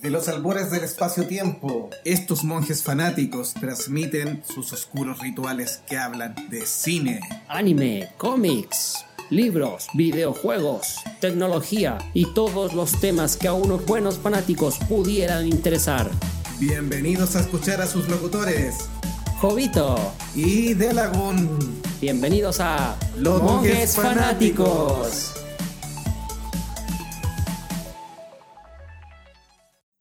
De los albores del espacio-tiempo, estos monjes fanáticos transmiten sus oscuros rituales que hablan de cine, anime, cómics, libros, videojuegos, tecnología y todos los temas que a unos buenos fanáticos pudieran interesar. Bienvenidos a escuchar a sus locutores, Jovito y Delagun. Bienvenidos a Los Monjes, fanáticos.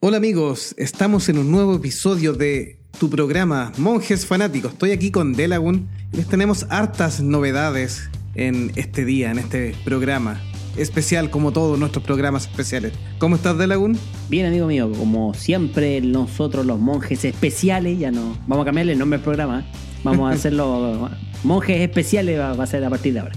Hola amigos, estamos en un nuevo episodio de tu programa Monjes Fanáticos. Estoy aquí con Delagun y les tenemos hartas novedades en este día, en este programa especial como todos nuestros programas especiales. ¿Cómo estás, Delagun? Bien, amigo mío, como siempre nosotros los monjes especiales, ya no, vamos a cambiarle el nombre al programa, vamos a hacerlo monjes especiales va, a ser a partir de ahora.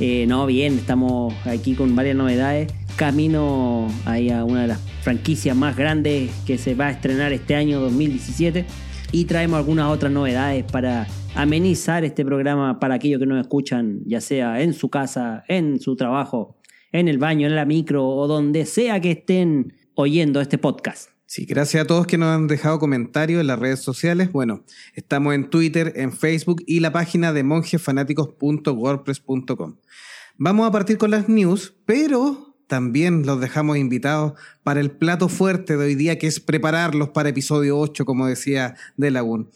Eh, no, bien, estamos aquí con varias novedades camino ahí a una de las franquicias más grandes que se va a estrenar este año 2017 y traemos algunas otras novedades para amenizar este programa para aquellos que nos escuchan, ya sea en su casa, en su trabajo, en el baño, en la micro o donde sea que estén oyendo este podcast. Sí, gracias a todos que nos han dejado comentarios en las redes sociales. Bueno, estamos en Twitter, en Facebook y la página de monjesfanáticos.wordpress.com. Vamos a partir con las news, pero también los dejamos invitados para el plato fuerte de hoy día, que es prepararlos para episodio 8, como decía De Lagoon.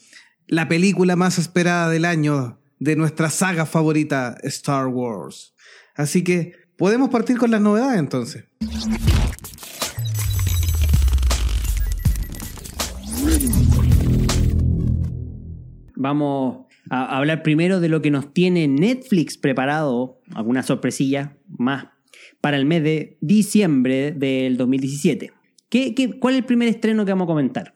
La película más esperada del año de nuestra saga favorita, Star Wars. Así que podemos partir con las novedades entonces. Vamos a hablar primero de lo que nos tiene Netflix preparado, alguna sorpresilla más para el mes de diciembre del 2017. ¿Qué, cuál es el primer estreno que vamos a comentar?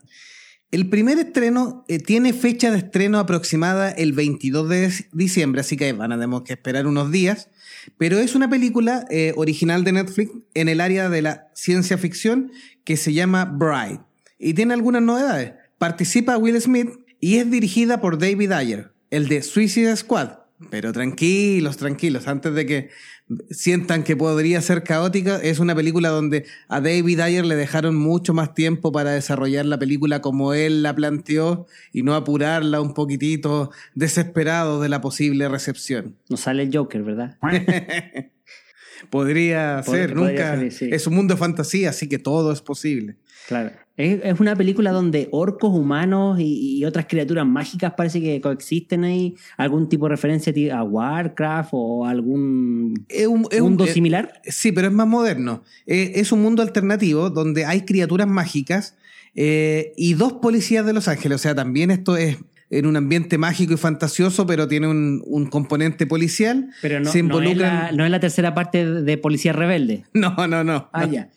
El primer estreno eh, tiene fecha de estreno aproximada el 22 de diciembre, así que van a tener que esperar unos días. Pero es una película eh, original de Netflix en el área de la ciencia ficción que se llama Bride. Y tiene algunas novedades. Participa Will Smith y es dirigida por David Ayer, el de Suicide Squad. Pero tranquilos, tranquilos, antes de que sientan que podría ser caótica, es una película donde a David Ayer le dejaron mucho más tiempo para desarrollar la película como él la planteó y no apurarla un poquitito desesperado de la posible recepción. No sale el Joker, ¿verdad? podría ser, nunca. Es un mundo de fantasía, así que todo es posible. Claro. Es, una película donde orcos, humanos y, otras criaturas mágicas parece que coexisten ahí. ¿Algún tipo de referencia a Warcraft o algún mundo similar? sí, pero es más moderno. es un mundo alternativo donde hay criaturas mágicas eh, y dos policías de Los Ángeles. O sea, también esto es en un ambiente mágico y fantasioso, pero tiene un, componente policial. Pero no, no, es la, tercera parte de Policía Rebelde. No, no, no. Ah, ya.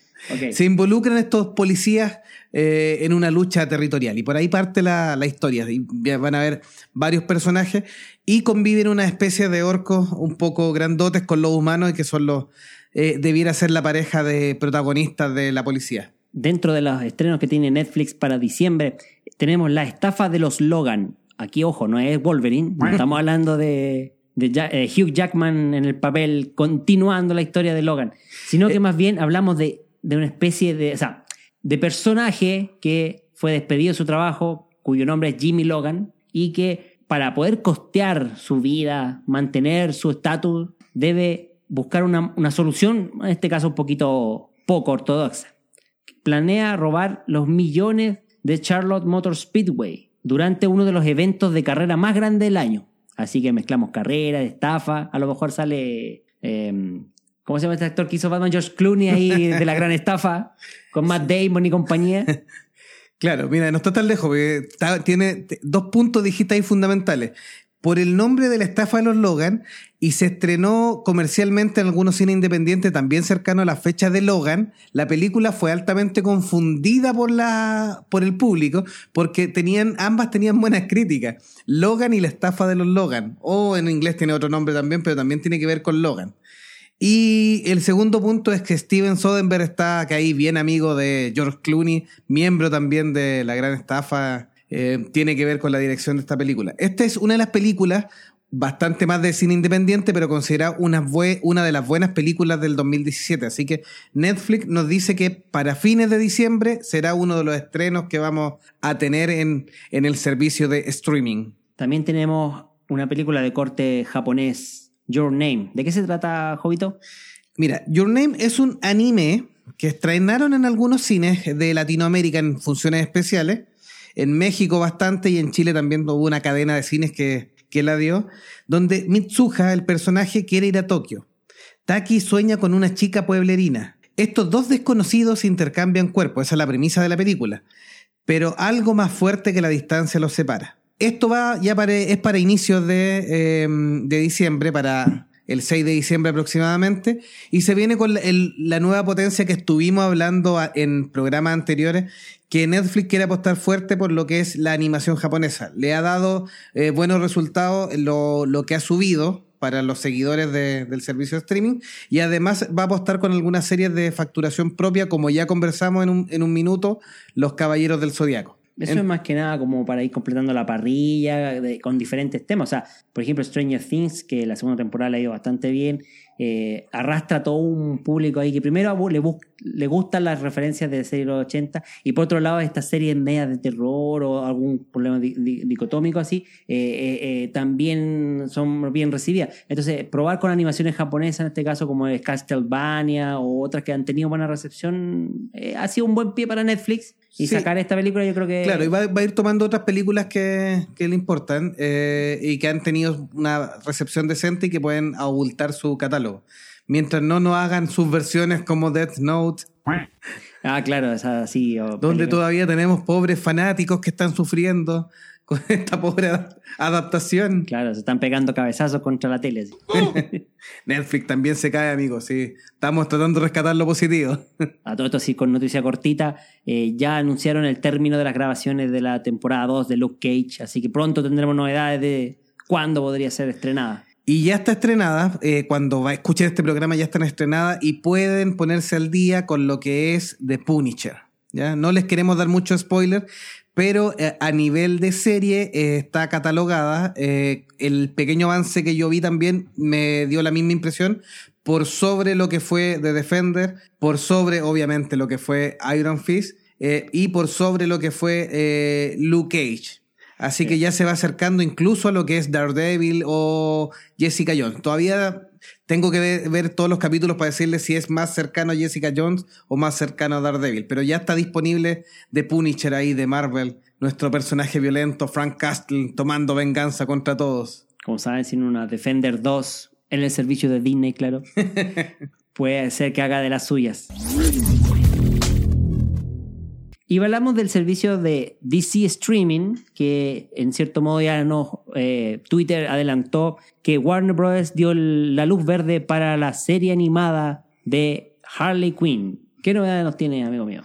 Se involucran estos policías eh, en una lucha territorial y por ahí parte la, historia. Y van a ver varios personajes y conviven una especie de orcos un poco grandotes con los humanos y que son los eh, debiera ser la pareja de protagonistas de la policía. Dentro de los estrenos que tiene Netflix para diciembre tenemos la estafa de los Logan. Aquí, ojo, no es Wolverine, estamos hablando de, eh, Hugh Jackman en el papel continuando la historia de Logan, sino que más bien hablamos de de una especie de, o sea, de personaje que fue despedido de su trabajo, cuyo nombre es Jimmy Logan, y que para poder costear su vida, mantener su estatus, debe buscar una, una solución, en este caso un poquito poco ortodoxa. Planea robar los millones de Charlotte Motor Speedway durante uno de los eventos de carrera más grandes del año. Así que mezclamos carrera, estafa, a lo mejor sale eh, ¿Cómo se llama este actor que hizo Batman? George Clooney ahí de la gran estafa, con Matt Damon y compañía. Claro, mira, no está tan lejos, porque tiene dos puntos digitales fundamentales. Por el nombre de la estafa de los Logan, y se estrenó comercialmente en algunos cines independientes también cercano a la fecha de Logan, la película fue altamente confundida por, la, por el público, porque tenían, ambas tenían buenas críticas. Logan y la estafa de los Logan, o en inglés tiene otro nombre también, pero también tiene que ver con Logan. Y el segundo punto es que Steven Soderbergh está ahí bien amigo de George Clooney, miembro también de la gran estafa, eh, tiene que ver con la dirección de esta película. Esta es una de las películas bastante más de cine independiente, pero considerada una, una de las buenas películas del 2017. Así que Netflix nos dice que para fines de diciembre será uno de los estrenos que vamos a tener en, en el servicio de streaming. También tenemos una película de corte japonés, Your Name. ¿De qué se trata, Jovito? Mira, Your Name es un anime que estrenaron en algunos cines de Latinoamérica en funciones especiales. En México bastante y en Chile también hubo una cadena de cines que, que la dio, donde Mitsuha, el personaje, quiere ir a Tokio. Taki sueña con una chica pueblerina. Estos dos desconocidos intercambian cuerpos, esa es la premisa de la película, pero algo más fuerte que la distancia los separa. Esto va ya para, es para inicios de, eh, de diciembre, para el 6 de diciembre aproximadamente, y se viene con el- la nueva potencia que estuvimos hablando en programas anteriores, que Netflix quiere apostar fuerte por lo que es la animación japonesa. Le ha dado eh, buenos resultados lo, lo que ha subido para los seguidores de- del servicio de streaming y además va a apostar con algunas series de facturación propia, como ya conversamos en un, en un minuto, Los Caballeros del Zodiaco. Eso En- es más que nada como para ir completando la parrilla de- con diferentes temas. O sea, por ejemplo, Stranger Things, que la segunda temporada le ha ido bastante bien, eh, arrastra a todo un público ahí que primero le, bus- le gustan las referencias de serie de los 80 y por otro lado estas series medias de terror o algún problema di- di- dicotómico así eh, eh, eh, también son bien recibidas. Entonces, probar con animaciones japonesas, en este caso como es Castlevania o otras que han tenido buena recepción, eh, ha sido un buen pie para Netflix. Y Sí. sacar esta película yo creo que... Claro, y va, va a ir tomando otras películas que, que le importan eh, y que han tenido una recepción decente y que pueden abultar su catálogo. Mientras no nos hagan sus versiones como Death Note, Ah, claro, esa así. o donde todavía tenemos pobres fanáticos que están sufriendo con esta pobre ad- adaptación. Claro, se están pegando cabezazos contra la tele. Netflix también se cae, amigos, sí. Estamos tratando de rescatar lo positivo. A todo esto, sí, con noticia cortita, eh, ya anunciaron el término de las grabaciones de la temporada 2 de Luke Cage, así que pronto tendremos novedades de cuándo podría ser estrenada. Y ya está estrenada, eh, cuando va a escuchar este programa ya están estrenadas y pueden ponerse al día con lo que es The Punisher. ¿ya? No les queremos dar mucho spoiler, pero eh, a nivel de serie eh, está catalogada. eh, el pequeño avance que yo vi también me dio la misma impresión por sobre lo que fue The Defender, por sobre obviamente lo que fue Iron Fist y por sobre lo que fue Luke Cage. Así que ya se va acercando incluso a lo que es Daredevil o Jessica Jones. Todavía tengo que ver, ver todos los capítulos para decirles si es más cercano a Jessica Jones o más cercano a Daredevil. Pero ya está disponible The Punisher ahí de Marvel, nuestro personaje violento, Frank Castle, tomando venganza contra todos. Como saben, sin una Defender 2 en el servicio de Disney, claro, puede ser que haga de las suyas. Y hablamos del servicio de DC Streaming, que en cierto modo ya nos eh, Twitter adelantó que Warner Bros. dio la luz verde para la serie animada de Harley Quinn. ¿Qué novedades nos tiene, amigo mío?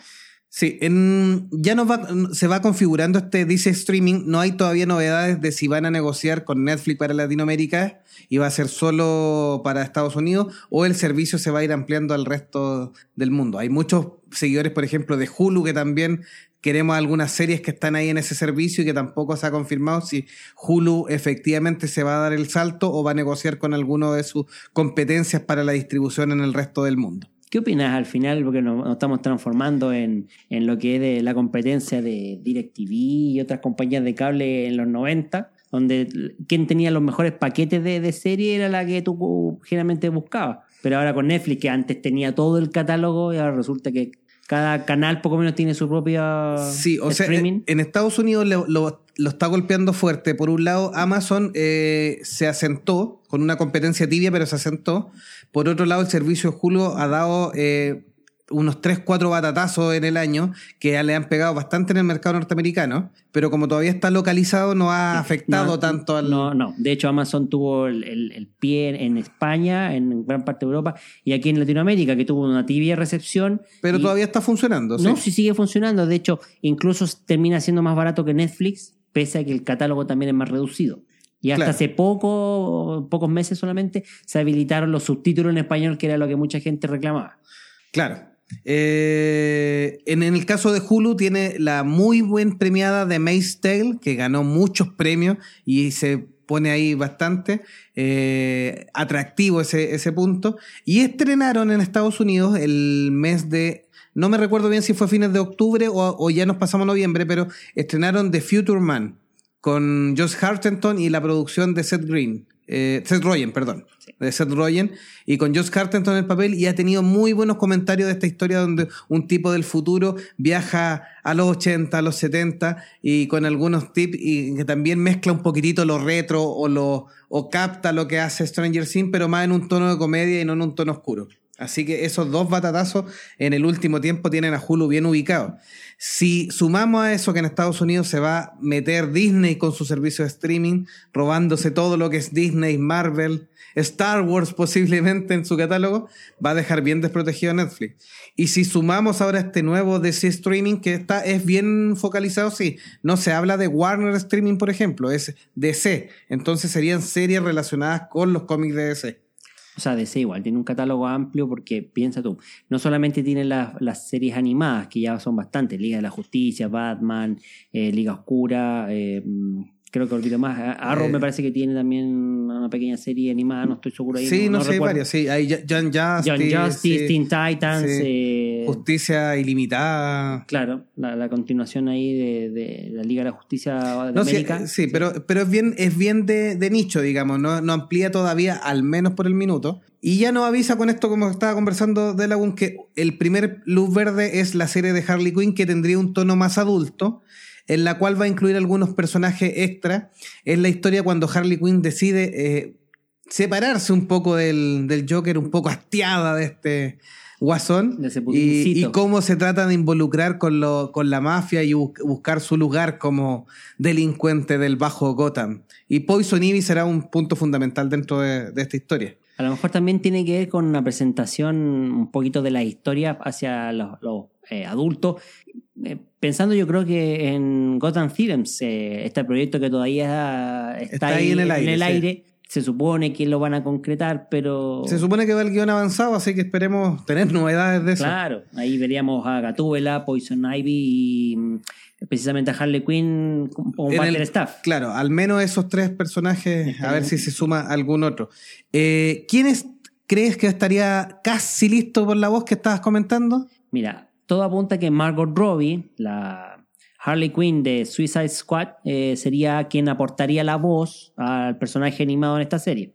Sí, en- ya va, se va configurando este DC Streaming. No hay todavía novedades de si van a negociar con Netflix para Latinoamérica y va a ser solo para Estados Unidos o el servicio se va a ir ampliando al resto del mundo. Hay muchos seguidores, por ejemplo, de Hulu que también queremos algunas series que están ahí en ese servicio y que tampoco se ha confirmado si Hulu efectivamente se va a dar el salto o va a negociar con alguno de sus competencias para la distribución en el resto del mundo. ¿Qué opinas al final? Porque nos, estamos transformando en, en lo que es de la competencia de DirecTV y otras compañías de cable en los 90, donde quien tenía los mejores paquetes de, de serie era la que tú generalmente buscabas. Pero ahora con Netflix, que antes tenía todo el catálogo y ahora resulta que cada canal poco menos tiene su propia Sí, o sea, streaming. en Estados Unidos lo, lo- lo está golpeando fuerte. Por un lado, Amazon eh, se asentó con una competencia tibia, pero se asentó. Por otro lado, el servicio Hulu ha dado eh, unos 3, 4 batatazos en el año que ya le han pegado bastante en el mercado norteamericano, pero como todavía está localizado, no ha afectado No, tanto al... No, no. De hecho, Amazon tuvo el, el- el pie en España, en gran parte de Europa, y aquí en Latinoamérica, que tuvo una tibia recepción. Pero y- todavía está funcionando, No, ¿sí? sí sigue funcionando. De hecho, incluso termina siendo más barato que Netflix, pese a que el catálogo también es más reducido. Y hasta Claro. hace poco, pocos meses solamente, se habilitaron los subtítulos en español, que era lo que mucha gente reclamaba. Claro. Eh, en, el caso de Hulu tiene la muy buen premiada de Maze Tale, que ganó muchos premios y se pone ahí bastante eh, atractivo ese, ese punto. Y estrenaron en Estados Unidos el mes de no me recuerdo bien si fue fines de octubre o, o, ya nos pasamos noviembre, pero estrenaron The Future Man con Josh Hartenton y la producción de Seth Green. Eh, Seth Rogen, perdón, sí. de Seth Rogen, y con Josh Hartenton en el papel, y ha tenido muy buenos comentarios de esta historia donde un tipo del futuro viaja a los 80, a los 70, y con algunos tips, y que también mezcla un poquitito lo retro o, lo, o capta lo que hace Stranger Things, pero más en un tono de comedia y no en un tono oscuro. Así que esos dos batatazos en el último tiempo tienen a Hulu bien ubicado. Si sumamos a eso que en Estados Unidos se va a meter Disney con su servicio de streaming, robándose todo lo que es Disney, Marvel, Star Wars posiblemente en su catálogo, va a dejar bien desprotegido a Netflix. Y si sumamos ahora este nuevo DC Streaming, que está, es bien focalizado, sí, no se habla de Warner Streaming, por ejemplo, es DC. Entonces serían series relacionadas con los cómics de DC. O sea, DC igual, tiene un catálogo amplio porque, piensa tú, no solamente tiene las, las series animadas, que ya son bastantes, Liga de la Justicia, Batman, eh, Liga Oscura, eh, creo que olvido más, Arrow eh, me parece que tiene también una pequeña serie animada, no estoy seguro ahí. Sí, no, no sé, varias, sí, hay John Justice. John Justice, sí, Teen Titans. Sí. Eh, Justicia Ilimitada. Claro, la, la continuación ahí de, de, la Liga de la Justicia de no, América. Sí, sí, pero, pero es bien, es bien de, de nicho, digamos, no, no amplía todavía, al menos por el minuto. Y ya nos avisa con esto, como estaba conversando de Lagoon, que el primer luz verde es la serie de Harley Quinn, que tendría un tono más adulto, en la cual va a incluir algunos personajes extra. Es la historia cuando Harley Quinn decide eh, separarse un poco del, del, Joker, un poco hastiada de este guasón, de ese y, y, cómo se trata de involucrar con, lo, con la mafia y bu buscar su lugar como delincuente del bajo Gotham. Y Poison Ivy será un punto fundamental dentro de, de esta historia. A lo mejor también tiene que ver con una presentación un poquito de la historia hacia los, los eh, adultos. Eh, pensando yo creo que en Gotham Theorems, eh, este proyecto que todavía está, está ahí, ahí, en el aire, en el sí. aire se supone que lo van a concretar, pero... Se supone que va el guion avanzado, así que esperemos tener novedades de eso. Claro, ahí veríamos a Gatúbela, Poison Ivy y mm, precisamente a Harley Quinn como parte del staff. Claro, al menos esos tres personajes, a ver si se suma algún otro. Eh, ¿Quiénes crees que estaría casi listo por la voz que estabas comentando? Mira, todo apunta que Margot Robbie, la Harley Quinn de Suicide Squad, eh, sería quien aportaría la voz al personaje animado en esta serie.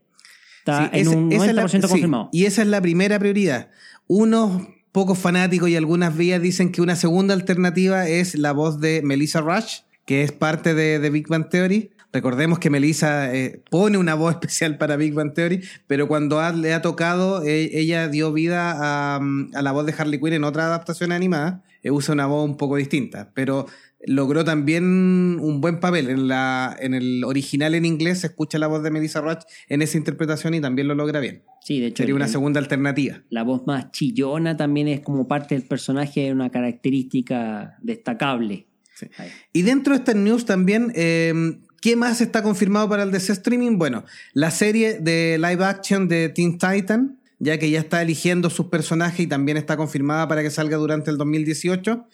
Está sí, en ese, un 90% es la, confirmado. Y esa es la primera prioridad. Unos pocos fanáticos y algunas vías dicen que una segunda alternativa es la voz de Melissa Rush, que es parte de, de Big Bang Theory. Recordemos que Melissa eh, pone una voz especial para Big Bang Theory, pero cuando le ha tocado, eh, ella dio vida a, a, la voz de Harley Quinn en otra adaptación animada. Eh, usa una voz un poco distinta, pero logró también un buen papel. En, la, en el original en inglés se escucha la voz de Melissa Roach en esa interpretación y también lo logra bien. Sí, de hecho. Sería una segunda alternativa. La voz más chillona también es como parte del personaje, una característica destacable. Sí. Y dentro de esta news también, eh, ¿qué más está confirmado para el DC Streaming? Bueno, la serie de live action de Teen Titan, ya que ya está eligiendo sus personajes y también está confirmada para que salga durante el 2018.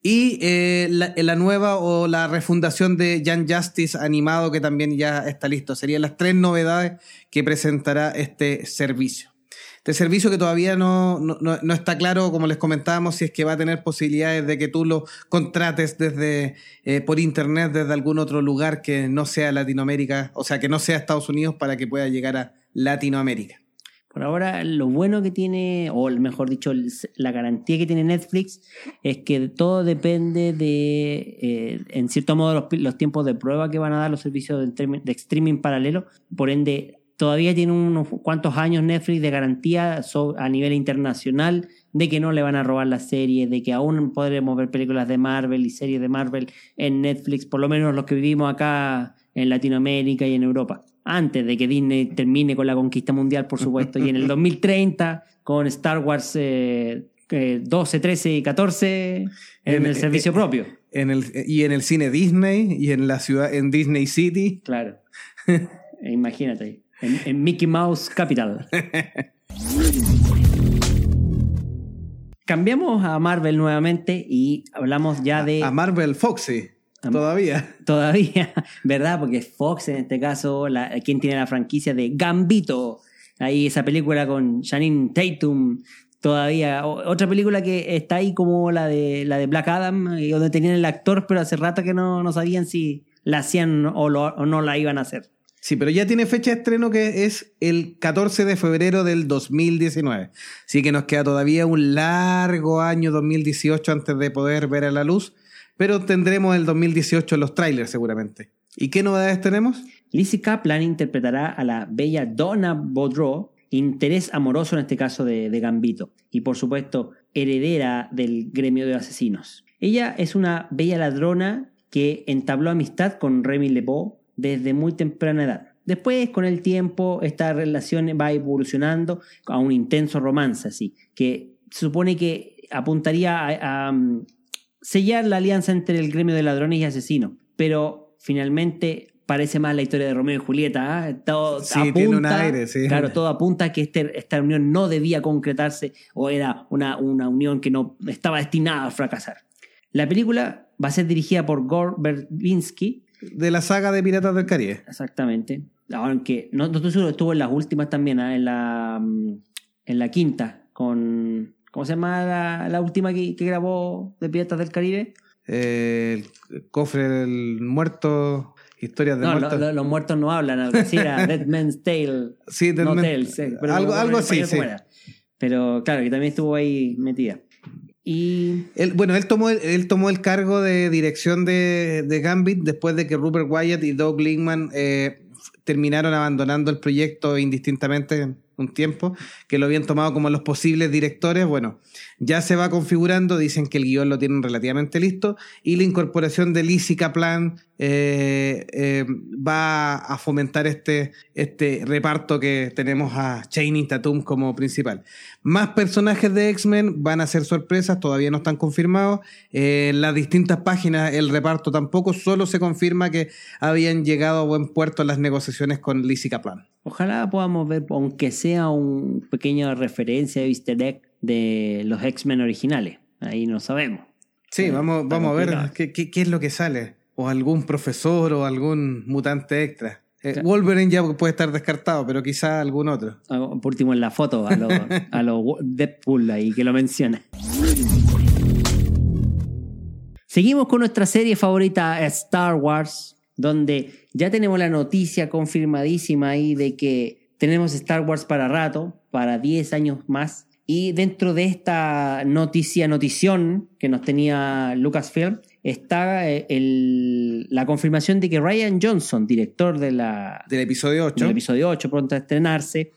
Y eh, la, la, nueva o la refundación de Young Justice animado que también ya está listo. Serían las tres novedades que presentará este servicio. Este servicio que todavía no, no, no, está claro, como les comentábamos, si es que va a tener posibilidades de que tú lo contrates desde eh, por internet desde algún otro lugar que no sea Latinoamérica, o sea, que no sea Estados Unidos para que pueda llegar a Latinoamérica. Por ahora, lo bueno que tiene, o mejor dicho, la garantía que tiene Netflix es que todo depende de, eh, en cierto modo, los, los, tiempos de prueba que van a dar los servicios de, de streaming paralelo. Por ende, todavía tiene unos cuantos años Netflix de garantía a nivel internacional de que no le van a robar la serie, de que aún podremos ver películas de Marvel y series de Marvel en Netflix, por lo menos los que vivimos acá en Latinoamérica y en Europa antes de que Disney termine con la conquista mundial, por supuesto, y en el 2030 con Star Wars eh, eh, 12, 13 y 14 en, en el servicio en, propio. En el, y en el cine Disney y en la ciudad, en Disney City. Claro. Imagínate, en, en, Mickey Mouse Capital. Cambiamos a Marvel nuevamente y hablamos ya de... A Marvel Foxy. Todavía. Todavía, ¿verdad? Porque Fox en este caso, la, quien tiene la franquicia de Gambito. Ahí esa película con Janine Tatum. Todavía. O- Otra película que está ahí como la de la de Black Adam, y donde tenían el actor, pero hace rato que no, no sabían si la hacían o, lo- o no la iban a hacer. Sí, pero ya tiene fecha de estreno que es el 14 de febrero del 2019. Así que nos queda todavía un largo año 2018 antes de poder ver a la luz, pero tendremos el 2018 los trailers seguramente. ¿Y qué novedades tenemos? Lizzie Kaplan interpretará a la bella Donna Baudreau, interés amoroso en este caso de, Gambito, y por supuesto heredera del gremio de asesinos. Ella es una bella ladrona que entabló amistad con Remy LeBeau desde muy temprana edad. Después, con el tiempo, esta relación va evolucionando a un intenso romance, así, que se supone que apuntaría a, a, um, sellar la alianza entre el gremio de ladrones y asesinos. Pero finalmente parece más la historia de Romeo y Julieta. ¿ah? Todo Sí, tiene un aire, sí. Claro, todo apunta a que este- esta unión no debía concretarse o era una, una unión que no estaba destinada a fracasar. La película va a ser dirigida por Gore Verbinski, De la saga de Piratas del Caribe. exactamente. Aunque no, no estoy seguro, estuvo en las últimas también, ¿ah? en, la, mm, en la quinta, con. ¿Cómo se llama la, la última que, que grabó de Piratas del Caribe? Eh, el cofre del muerto, historias de No, lo- muertos. lo- los muertos no hablan, algo así era Dead Man's Tale. sí, del no men- Tales, eh, pero algo, algo así, sí. era. Pero claro, que también estuvo ahí metida. Y Él- bueno, él tomó, el, él tomó el cargo de dirección de, de Gambit después de que Rupert Wyatt y Doug Linkman eh, terminaron abandonando el proyecto indistintamente un tiempo, que lo habían tomado como los posibles directores. Bueno, ya se va configurando, dicen que el guion lo tienen relativamente listo, y la incorporación de Lizzie Kaplan eh, eh, va a fomentar este, este reparto que tenemos a Channing Tatum como principal. Más personajes de X-Men van a ser sorpresas, todavía no están confirmados. Eh, en las distintas páginas el reparto tampoco, solo se confirma que habían llegado a buen puerto las negociaciones con Lizzie Kaplan. ojalá podamos ver, aunque sea un pequeña referencia de easter egg de los X-Men originales. Ahí no sabemos. Sí, Eh, vamos, vamos a ver qué, qué- qué es lo que sale. O algún profesor o algún mutante extra. Eh, Claro. Wolverine ya puede estar descartado, pero quizá algún otro. Ah, Por último, en la foto, a los a lo Deadpool ahí que lo menciona. Seguimos con nuestra serie favorita, Star Wars, donde ya tenemos la noticia confirmadísima ahí de que tenemos Star Wars para rato, para 10 años más. Y dentro de esta noticia, notición que nos tenía Lucasfilm, está eh, el- la confirmación de que Ryan Johnson, director de la, Del episodio 8. del episodio 8, pronto a estrenarse,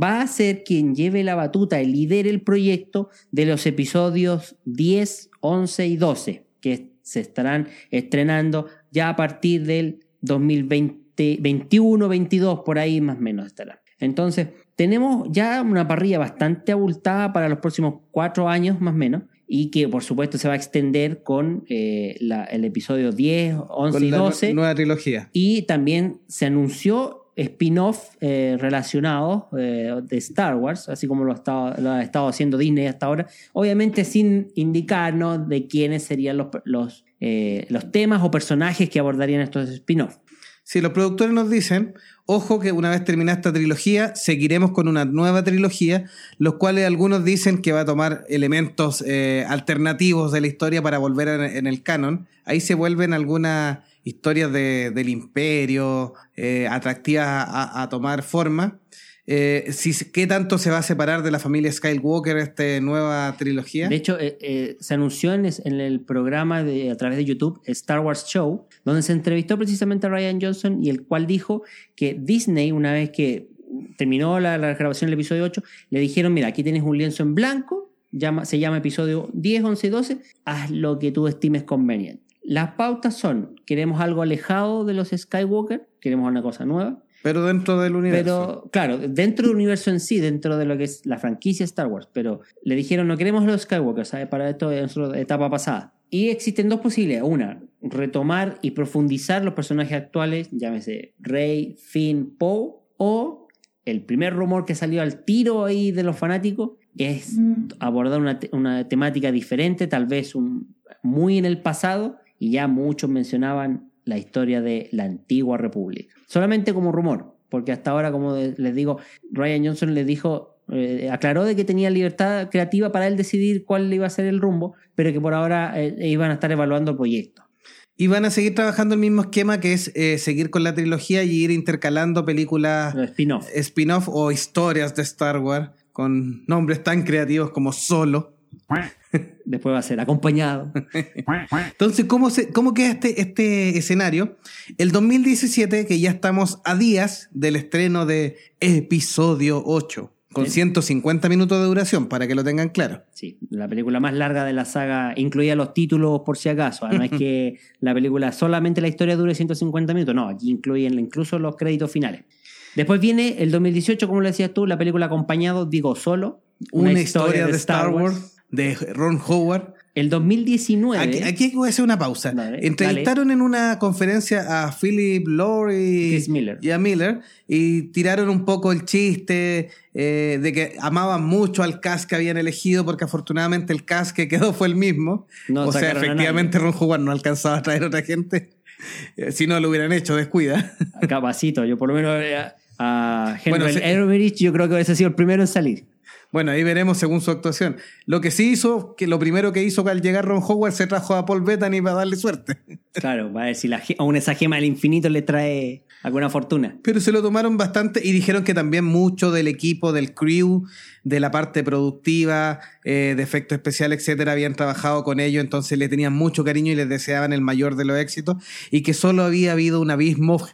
va a ser quien lleve la batuta y lidere el proyecto de los episodios 10, 11 y 12, que se estarán estrenando ya a partir del 2020, 21, 22, por ahí más o menos estarán. Entonces, tenemos ya una parrilla bastante abultada para los próximos cuatro años más o menos, y que por supuesto se va a extender con eh, la- el episodio 10, 11 con y la nu- 12. nueva trilogía. Y también se anunció spin-off eh, relacionados eh, de Star Wars, así como lo ha, estado, lo ha estado haciendo Disney hasta ahora. Obviamente sin indicarnos de quiénes serían los, los, eh, los temas o personajes que abordarían estos spin-off. Si los productores nos dicen, ojo que una vez terminada esta trilogía, seguiremos con una nueva trilogía, los cuales algunos dicen que va a tomar elementos eh, alternativos de la historia para volver en, el canon. Ahí se vuelven algunas historias de- del imperio, eh, atractivas a tomar forma. Eh, si, ¿Qué tanto se va a separar de la familia Skywalker esta nueva trilogía? De hecho, eh, eh, se anunció en, el programa a través de YouTube Star Wars Show, donde se entrevistó precisamente a Ryan Johnson y el cual dijo que Disney, una vez que terminó la, grabación del episodio 8, le dijeron, mira, aquí tienes un lienzo en blanco, se llama episodio 10, 11 y 12, haz lo que tú estimes conveniente. Las pautas son, queremos algo alejado de los Skywalker, queremos una cosa nueva, Pero dentro del universo. pero, claro, dentro del universo en sí, dentro de lo que es la franquicia Star Wars, pero le dijeron, no queremos los Skywalker, ¿sabes? Para esto es una etapa pasada. Y existen dos posibilidades. Una, retomar y profundizar los personajes actuales, llámese Rey, Finn, Poe, o el primer rumor que salió al tiro ahí de los fanáticos es abordar una, una temática diferente, tal vez un- muy en el pasado, y ya muchos mencionaban la historia de la antigua república. Solamente como rumor, porque hasta ahora, como les digo, Ryan Johnson les dijo, eh, aclaró de que tenía libertad creativa para él decidir cuál iba a ser el rumbo, pero que por ahora eh, iban a estar evaluando el proyecto. Y van a seguir trabajando el mismo esquema que es eh, seguir con la trilogía y ir intercalando películas spin-off spin o historias de Star Wars con nombres tan creativos como Solo. Después va a ser acompañado. Entonces, ¿cómo, se, cómo queda este, este escenario? El 2017, que ya estamos a días del estreno de episodio 8. Con 150 minutos de duración, para que lo tengan claro. Sí, la película más larga de la saga, incluía los títulos por si acaso. ¿ah? No es que la película solamente la historia dure 150 minutos, no, aquí incluyen incluso los créditos finales. Después viene el 2018, como lo decías tú, la película acompañado, digo solo. Una, historia, de, Star Wars de Ron Howard. El 2019. Aquí, aquí voy a hacer una pausa. Entrevistaron en una conferencia a Philip Lorre y, a Miller y tiraron un poco el chiste eh, de que amaban mucho al cast que habían elegido porque afortunadamente el cast que quedó fue el mismo. o sea, efectivamente Ron Howard no alcanzaba a traer a otra gente. Eh, si no lo hubieran hecho, descuida. Capacito, yo por lo menos eh, a Henry yo creo que hubiese sido el primero en salir. Bueno, ahí veremos según su actuación. Lo que sí hizo, que lo primero que hizo al llegar Ron Howard se trajo a Paul Bettany para darle suerte. Claro, va a ver si la, aún esa gema del infinito le trae alguna fortuna. Pero se lo tomaron bastante y dijeron que también mucho del equipo, del crew, de la parte productiva, eh, de efectos especiales, etcétera, habían trabajado con ellos, entonces le tenían mucho cariño y les deseaban el mayor de los éxitos y que solo había habido un abismo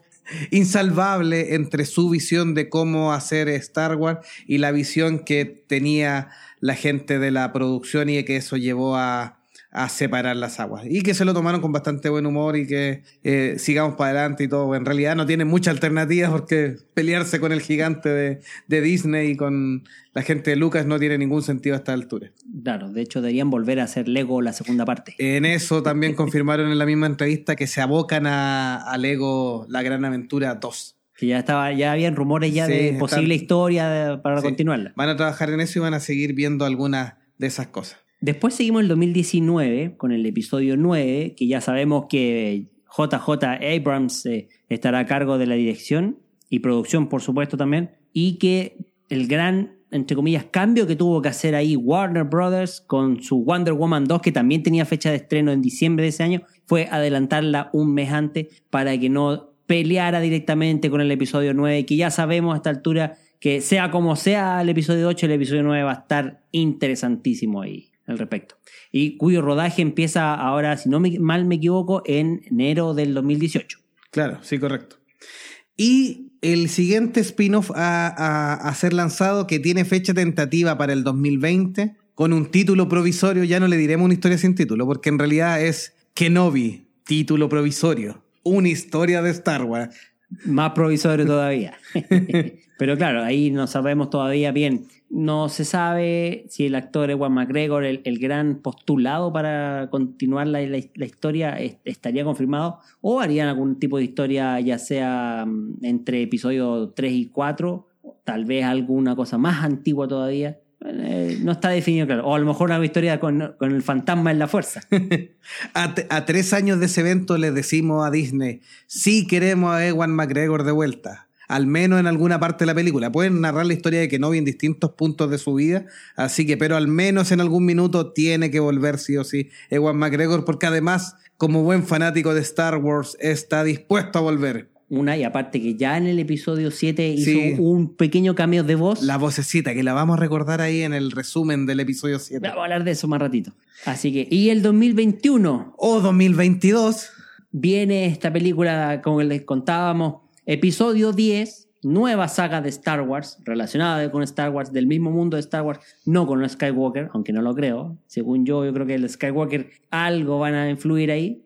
insalvable entre su visión de cómo hacer Star Wars y la visión que tenía la gente de la producción y que eso llevó a, a separar las aguas. Y que se lo tomaron con bastante buen humor y que eh, sigamos para adelante y todo. En realidad no tiene mucha alternativa porque pelearse con el gigante de, de, Disney y con la gente de Lucas no tiene ningún sentido a esta altura. Claro, de hecho deberían volver a hacer Lego la segunda parte. En eso también confirmaron en la misma entrevista que se abocan a, Lego La Gran Aventura 2 que ya estaba ya habían rumores ya de posible historia para continuarla. Van a trabajar en eso y van a seguir viendo algunas de esas cosas. Después seguimos el 2019 con el episodio 9, que ya sabemos que JJ Abrams eh, estará a cargo de la dirección y producción, por supuesto, también, y que el gran, entre comillas, cambio que tuvo que hacer ahí Warner Brothers con su Wonder Woman 2, que también tenía fecha de estreno en diciembre de ese año, fue adelantarla un mes antes para que no peleara directamente con el episodio 9, que ya sabemos a esta altura que sea como sea el episodio 8, el episodio 9 va a estar interesantísimo ahí al respecto. Y cuyo rodaje empieza ahora, si no mal me equivoco, en enero del 2018. Claro, sí, correcto. Y el siguiente spin-off a, ser lanzado, que tiene fecha tentativa para el 2020, con un título provisorio, ya no le diremos una historia sin título, porque en realidad es Kenobi, título provisorio, una historia de Star Wars. Más provisorio todavía. Pero claro, ahí no sabemos todavía bien no se sabe si el actor Ewan McGregor, el, gran postulado para continuar la, historia, estaría confirmado o harían algún tipo de historia, ya sea mm, entre episodios 3 y 4, tal vez alguna cosa más antigua todavía. Eh, no está definido claro. O a lo mejor una historia con, el fantasma en la fuerza. a, a, tres años de ese evento le decimos a Disney, sí queremos a Ewan McGregor de vuelta al menos en alguna parte de la película. Pueden narrar la historia de Kenobi en distintos puntos de su vida, así que, pero al menos en algún minuto tiene que volver sí o sí Ewan McGregor, porque además, como buen fanático de Star Wars, está dispuesto a volver. Una, y aparte que ya en el episodio 7 hizo un pequeño cambio de voz. La vocecita, que la vamos a recordar ahí en el resumen del episodio 7. Vamos a hablar de eso más ratito. Así que, y el 2021. O 2022. Viene esta película, como les contábamos, Episodio 10, nueva saga de Star Wars, relacionada con Star Wars, del mismo mundo de Star Wars, no con Skywalker, aunque no lo creo. Según yo, yo creo que el Skywalker algo van a influir ahí.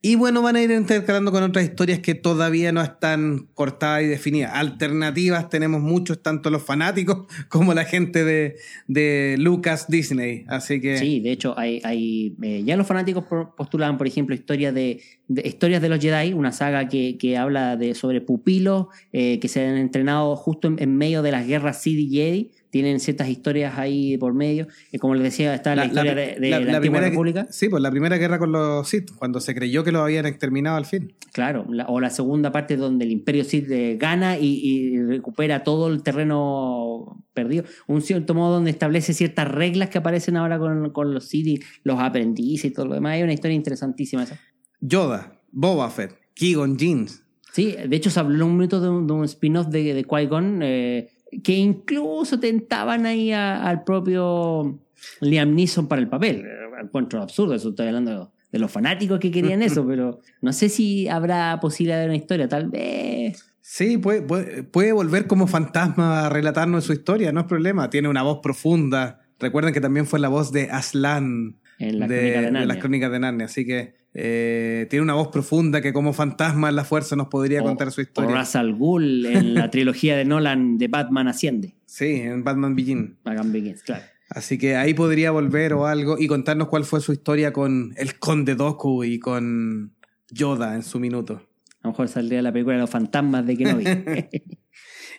Y bueno, van a ir intercalando con otras historias que todavía no están cortadas y definidas. Alternativas tenemos muchos, tanto los fanáticos como la gente de, de Lucas Disney. Así que. Sí, de hecho, hay, hay eh, ya los fanáticos postulaban, por ejemplo, historias de, historias de los Jedi, una saga que, que habla de, sobre pupilos eh, que se han entrenado justo en, medio de las guerras Sith y Jedi tienen ciertas historias ahí por medio. Y como les decía, está la, historia de, de la, Antigua República. Sí, pues la primera guerra con los Sith, cuando se creyó que lo habían exterminado al fin. Claro, la- o la segunda parte donde el Imperio Sith eh, gana y, y recupera todo el terreno perdido. Un cierto modo donde establece ciertas reglas que aparecen ahora con, con los Sith y los aprendices y todo lo demás. Hay una historia interesantísima esa. Yoda, Boba Fett, Keegan Jeans. Sí, de hecho se habló un minuto de un, de un spin-off de, de Qui-Gon eh, que incluso tentaban ahí al propio Liam Neeson para el papel. Eh, Encuentro absurdo, eso estoy hablando de, los fanáticos que querían eso, pero no sé si habrá posibilidad de una historia, tal vez. Sí, puede, puede volver como fantasma a relatarnos su historia, no es problema. Tiene una voz profunda. Recuerden que también fue la voz de Aslan En la de, crónica de de Narnia. las crónicas de Narnia. Así que eh, tiene una voz profunda que como fantasma en la fuerza nos podría O- contar su O historia. Ra's al Ghul en la trilogía de Nolan de Batman Asciende. Sí, en Batman Begin. Batman Begins, claro. Así que ahí podría volver o algo y contarnos cuál fue su historia con el Conde Doku y con Yoda en su minuto. A lo mejor saldría la película de los fantasmas de Kenobi.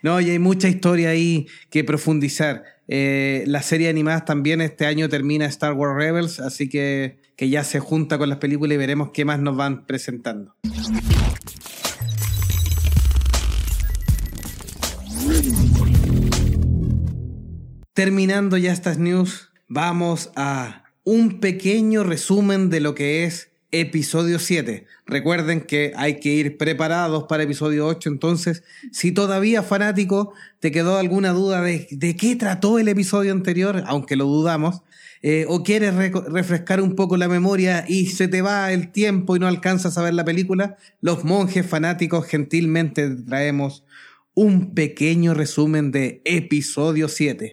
No, y hay mucha historia ahí que profundizar. Eh, la serie de animadas también este año termina Star Wars Rebels, así que, que ya se junta con las películas y veremos qué más nos van presentando. Terminando ya estas news, vamos a un pequeño resumen de lo que es episodio 7. Recuerden que hay que ir preparados para episodio 8, entonces si todavía fanático te quedó alguna duda de, de qué trató el episodio anterior, aunque lo dudamos, eh, o quieres reco- refrescar un poco la memoria y se te va el tiempo y no alcanzas a ver la película, los monjes fanáticos gentilmente te traemos un pequeño resumen de episodio 7.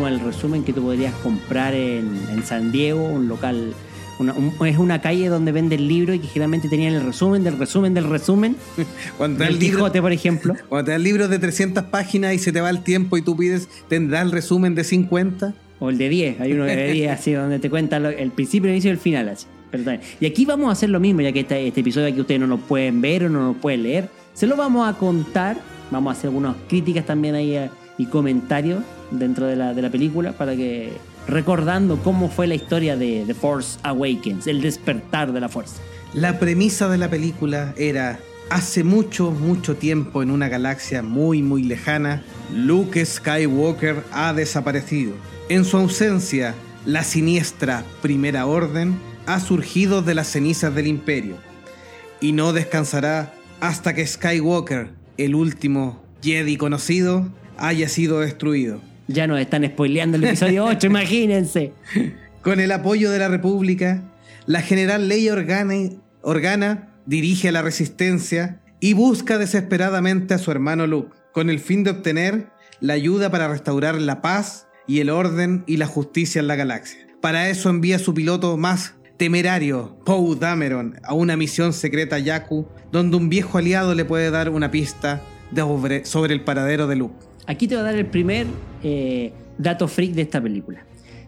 Como el resumen que tú podrías comprar en, en San Diego, un local. una- un- es una calle donde venden libros y que generalmente tenían el resumen del resumen del resumen. Cuando el libro, Quijote, por ejemplo. cuando te da el libro de 300 páginas y se te va el tiempo y tú pides, ¿tendrá el resumen de 50? O el de 10. Hay uno de 10 así donde te cuenta lo- el principio, el inicio y el final. Así. Pero y aquí vamos a hacer lo mismo, ya que este, este episodio aquí ustedes no lo pueden ver o no lo pueden leer. Se lo vamos a contar. Vamos a hacer algunas críticas también ahí eh, y comentarios dentro de la, de la película para que recordando cómo fue la historia de The Force Awakens, el despertar de la fuerza. La premisa de la película era, hace mucho, mucho tiempo en una galaxia muy, muy lejana, Luke Skywalker ha desaparecido. En su ausencia, la siniestra Primera Orden ha surgido de las cenizas del imperio y no descansará hasta que Skywalker, el último Jedi conocido, haya sido destruido. Ya nos están spoileando el episodio 8, imagínense. Con el apoyo de la República, la general Leia Organa, Organa dirige a la resistencia y busca desesperadamente a su hermano Luke, con el fin de obtener la ayuda para restaurar la paz y el orden y la justicia en la galaxia. Para eso envía a su piloto más temerario, Poe Dameron, a una misión secreta a Yaku, donde un viejo aliado le puede dar una pista sobre el paradero de Luke. Aquí te voy a dar el primer eh, dato freak de esta película.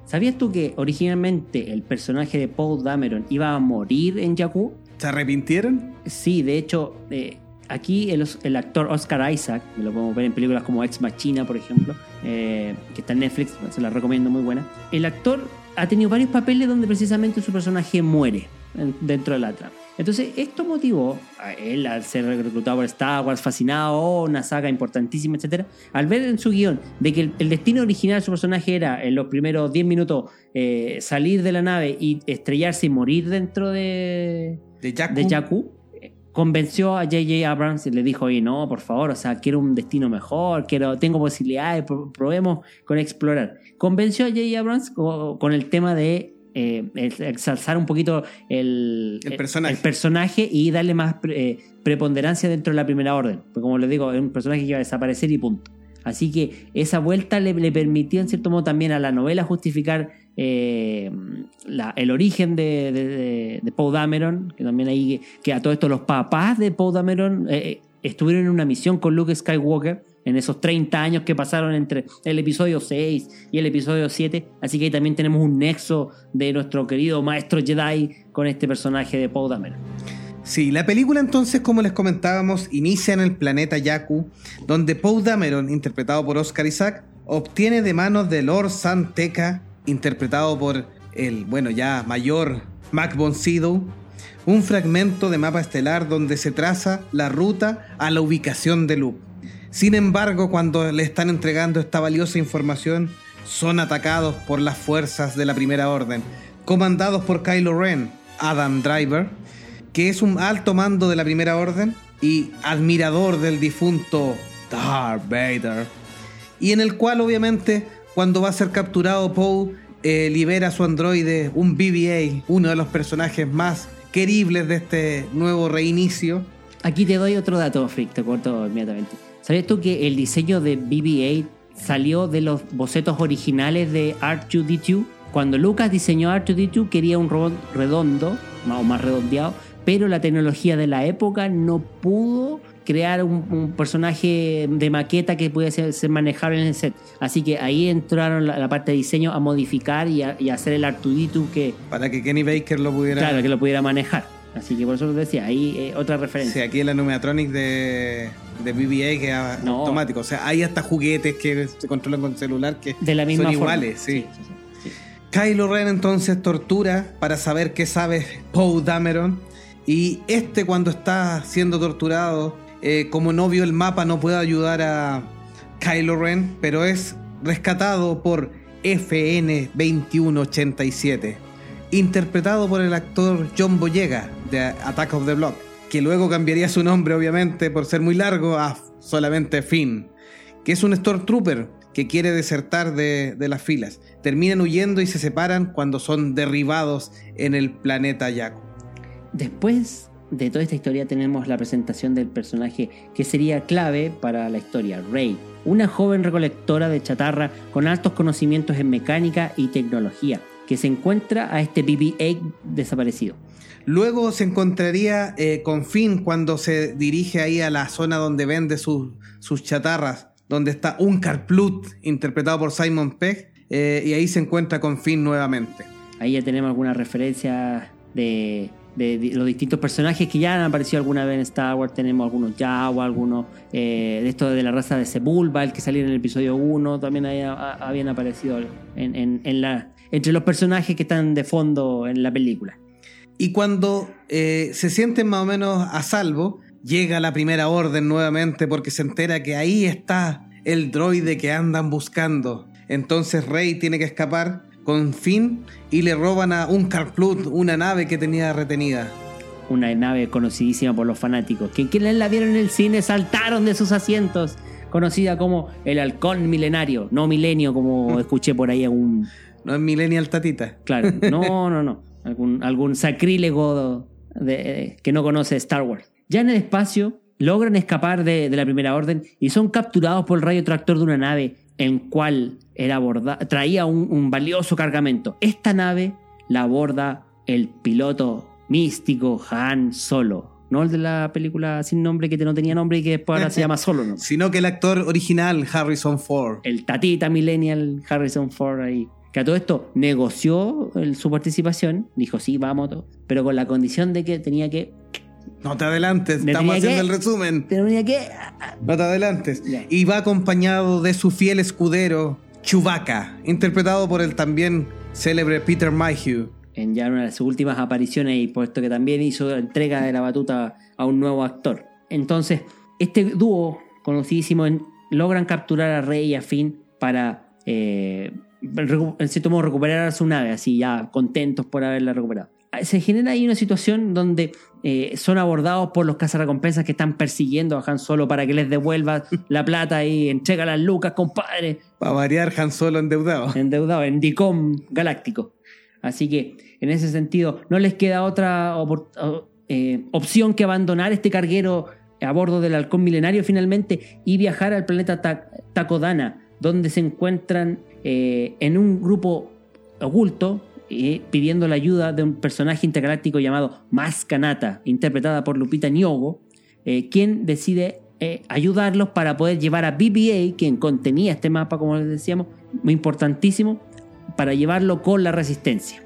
¿Sabías tú que originalmente el personaje de Paul Dameron iba a morir en Jakku? ¿Se arrepintieron? Sí, de hecho, eh, aquí el, actor Oscar Isaac, que lo podemos ver en películas como Ex Machina, por ejemplo, eh, que está en Netflix, se la recomiendo, muy buena. El actor ha tenido varios papeles donde precisamente su personaje muere en- dentro de la trama. Entonces, esto motivó a él al ser reclutado por Star Wars, fascinado, oh, una saga importantísima, etc. Al ver en su guion de que el, el destino original de su personaje era en los primeros 10 minutos eh, salir de la nave y estrellarse y morir dentro de, De Jakku. de Jakku, convenció a J.J. Abrams y le dijo, oye, no, por favor, o sea, quiero un destino mejor, quiero, tengo posibilidades, pro- probemos con explorar. Convenció a J.J. Abrams co- con, el tema de eh, exalzar un poquito el, El personaje. el personaje y darle más eh, preponderancia dentro de la primera orden. Porque como les digo, es un personaje que iba a desaparecer y punto. Así que esa vuelta le, le permitió en cierto modo también a la novela justificar eh, la- el origen de, de, de- de Poe Dameron, que también ahí, que a todo esto los papás de Poe Dameron eh, estuvieron en una misión con Luke Skywalker en esos 30 años que pasaron entre el episodio 6 y el episodio 7. Así que ahí también tenemos un nexo de nuestro querido maestro Jedi con este personaje de Poe Dameron. Sí, la película entonces, como les comentábamos, inicia en el planeta Yaku, donde Poe Dameron, interpretado por Oscar Isaac, obtiene de manos de Lord Santeca, interpretado por el, bueno, ya mayor Mac Von Sydow, un fragmento de mapa estelar donde se traza la ruta a la ubicación de Luke. Sin embargo, cuando le están entregando esta valiosa información, son atacados por las fuerzas de la Primera Orden, comandados por Kylo Ren, Adam Driver, que es un alto mando de la Primera Orden y admirador del difunto Darth Vader, y en el cual obviamente cuando va a ser capturado Poe eh, libera a su androide, un BB-8, uno de los personajes más queribles de este nuevo reinicio. Aquí te doy otro dato, Frick, te corto inmediatamente. ¿Sabes tú que el diseño de BB-8 salió de los bocetos originales de R2D2? Cuando Lucas diseñó R2D2 quería un robot redondo, o más redondeado, pero la tecnología de la época no pudo crear un, personaje de maqueta que pudiese ser, manejable en el set. Así que ahí entraron la, parte de diseño a modificar y, a, hacer el Artuditu que... Para que Kenny Baker lo pudiera... Claro, que lo pudiera manejar. Así que por eso lo decía, ahí eh, otra referencia. Sí, aquí en la Numeatronic de, de BBA que es automático. O sea, hay hasta juguetes que se controlan con celular que de la misma son iguales, sí. Kylo Ren entonces tortura para saber qué sabe Poe Dameron. Y este cuando está siendo torturado eh, como no vio el mapa, no puede ayudar a Kylo Ren, pero es rescatado por FN2187, interpretado por el actor John Boyega de Attack of the Block, que luego cambiaría su nombre, obviamente, por ser muy largo, a solamente Finn, que es un Stormtrooper que quiere desertar de, de las filas. Terminan huyendo y se separan cuando son derribados en el planeta Yaku. Después de toda esta historia tenemos la presentación del personaje que sería clave para la historia, Rey, una joven recolectora de chatarra con altos conocimientos en mecánica y tecnología, que se encuentra a este BB-8 desaparecido. Luego se encontraría eh, con Finn cuando se dirige ahí a la zona donde vende sus, chatarras, donde está un Plut, interpretado por Simon Pegg, eh, y ahí se encuentra con Finn nuevamente. Ahí ya tenemos algunas referencias de de, los distintos personajes que ya han aparecido alguna vez en Star Wars. Tenemos algunos Jawa, algunos eh, de esto de la raza de Sebulba, el que salió en el episodio 1, también habían aparecido en, la, entre los personajes que están de fondo en la película. Y cuando eh, se sienten más o menos a salvo, llega la primera orden nuevamente porque se entera que ahí está el droide que andan buscando. Entonces Rey tiene que escapar con Finn y le roban a un Carplut, una nave que tenía retenida. Una nave conocidísima por los fanáticos, que quienes la vieron en el cine saltaron de sus asientos, conocida como el halcón milenario, no milenio como escuché por ahí algún... No es millennial tatita. Claro, no, no, no. Algún, algún sacrílego de, que no conoce Star Wars. Ya en el espacio logran escapar de, de la primera orden y son capturados por el rayo tractor de una nave en cual era traía un, valioso cargamento. Esta nave la aborda el piloto místico Han Solo. No el de la película sin nombre que no tenía nombre y que después ahora se llama Solo, ¿no? Sino que el actor original, Harrison Ford. El tatita millennial Harrison Ford ahí. Que a todo esto negoció su participación, dijo sí, vamos, pero con la condición de que tenía que no te adelantes, estamos haciendo el resumen. Tenía que. No te adelantes. Y va acompañado de su fiel escudero, Chewbacca, interpretado por el también célebre Peter Mayhew. En ya una de sus últimas apariciones y puesto que también hizo entrega de la batuta a un nuevo actor. Entonces, este dúo conocidísimo logran capturar a Rey y a Finn para, eh, en cierto modo, recuperar a su nave, así ya contentos por haberla recuperado se genera ahí una situación donde eh, son abordados por los cazarrecompensas que están persiguiendo a Han Solo para que les devuelva la plata y entrega las lucas, compadre. Para variar Han Solo endeudado. Endeudado, en DICOM galáctico. Así que en ese sentido no les queda otra eh, opción que abandonar este carguero a bordo del halcón milenario finalmente y viajar al planeta Takodana, donde se encuentran eh, en un grupo oculto pidiendo la ayuda de un personaje intergaláctico llamado Maskanata, interpretada por Lupita Nyong'o, eh, quien decide eh, ayudarlos para poder llevar a BBA, quien contenía este mapa, como les decíamos, muy importantísimo, para llevarlo con la resistencia.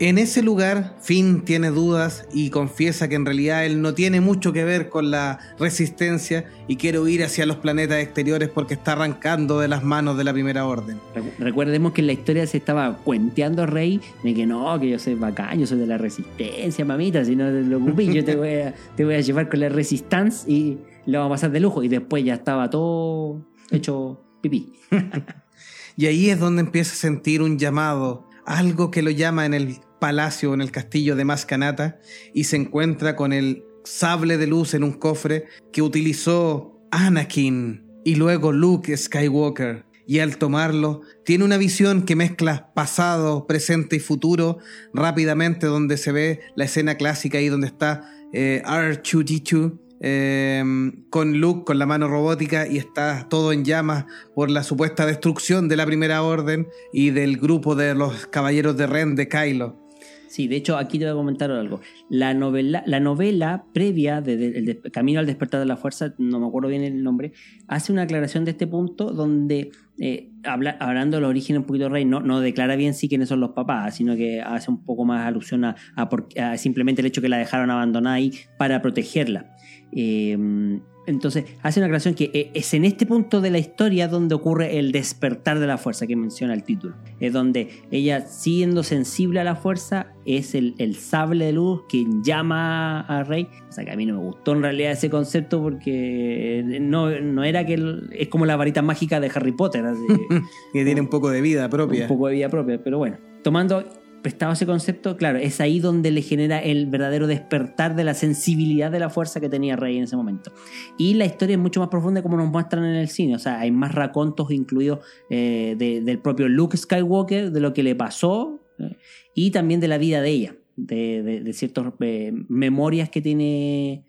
En ese lugar, Finn tiene dudas y confiesa que en realidad él no tiene mucho que ver con la resistencia y quiere huir hacia los planetas exteriores porque está arrancando de las manos de la Primera Orden. Recordemos que en la historia se estaba cuenteando Rey de que no, que yo soy bacán, yo soy de la resistencia, mamita, si no te preocupes, yo te voy, a, te voy a llevar con la resistencia y lo vamos a pasar de lujo. Y después ya estaba todo hecho pipí. y ahí es donde empieza a sentir un llamado, algo que lo llama en el palacio, en el castillo de Mascanata, y se encuentra con el sable de luz en un cofre que utilizó Anakin y luego Luke Skywalker. Y al tomarlo, tiene una visión que mezcla pasado, presente y futuro rápidamente, donde se ve la escena clásica ahí donde está eh, R2D2 Em, con Luke con la mano robótica y está todo en llamas por la supuesta destrucción de la Primera Orden y del grupo de los Caballeros de Ren de Kylo. Sí, de hecho aquí te voy a comentar algo. La novela, la novela previa de, Camino al despertar de la fuerza, no me acuerdo bien el nombre, hace una aclaración de este punto donde, eh, hablando del origen un poquito de Rey, no, no declara bien sí quiénes son los papás, sino que hace un poco más alusión a, a simplemente el hecho que la dejaron abandonada ahí para protegerla. Em, entonces, hace una aclaración que eh, es en este punto de la historia donde ocurre el despertar de la fuerza que menciona el título. Es donde ella, siendo sensible a la fuerza, es el, sable de luz que llama a Rey. O sea, que a mí no me gustó en realidad ese concepto porque no, no era que es como la varita mágica de Harry Potter. que tiene un poco de vida propia. Un poco de vida propia, pero bueno. Tomando prestado ese concepto, claro, es ahí donde le genera el verdadero despertar de la sensibilidad de la fuerza que tenía Rey en ese momento. Y la historia es mucho más profunda como nos muestran en el cine, o sea, hay más racontos incluidos eh, del propio Luke Skywalker, de lo que le pasó eh, y también de la vida de ella, de, ciertas eh, memorias que tiene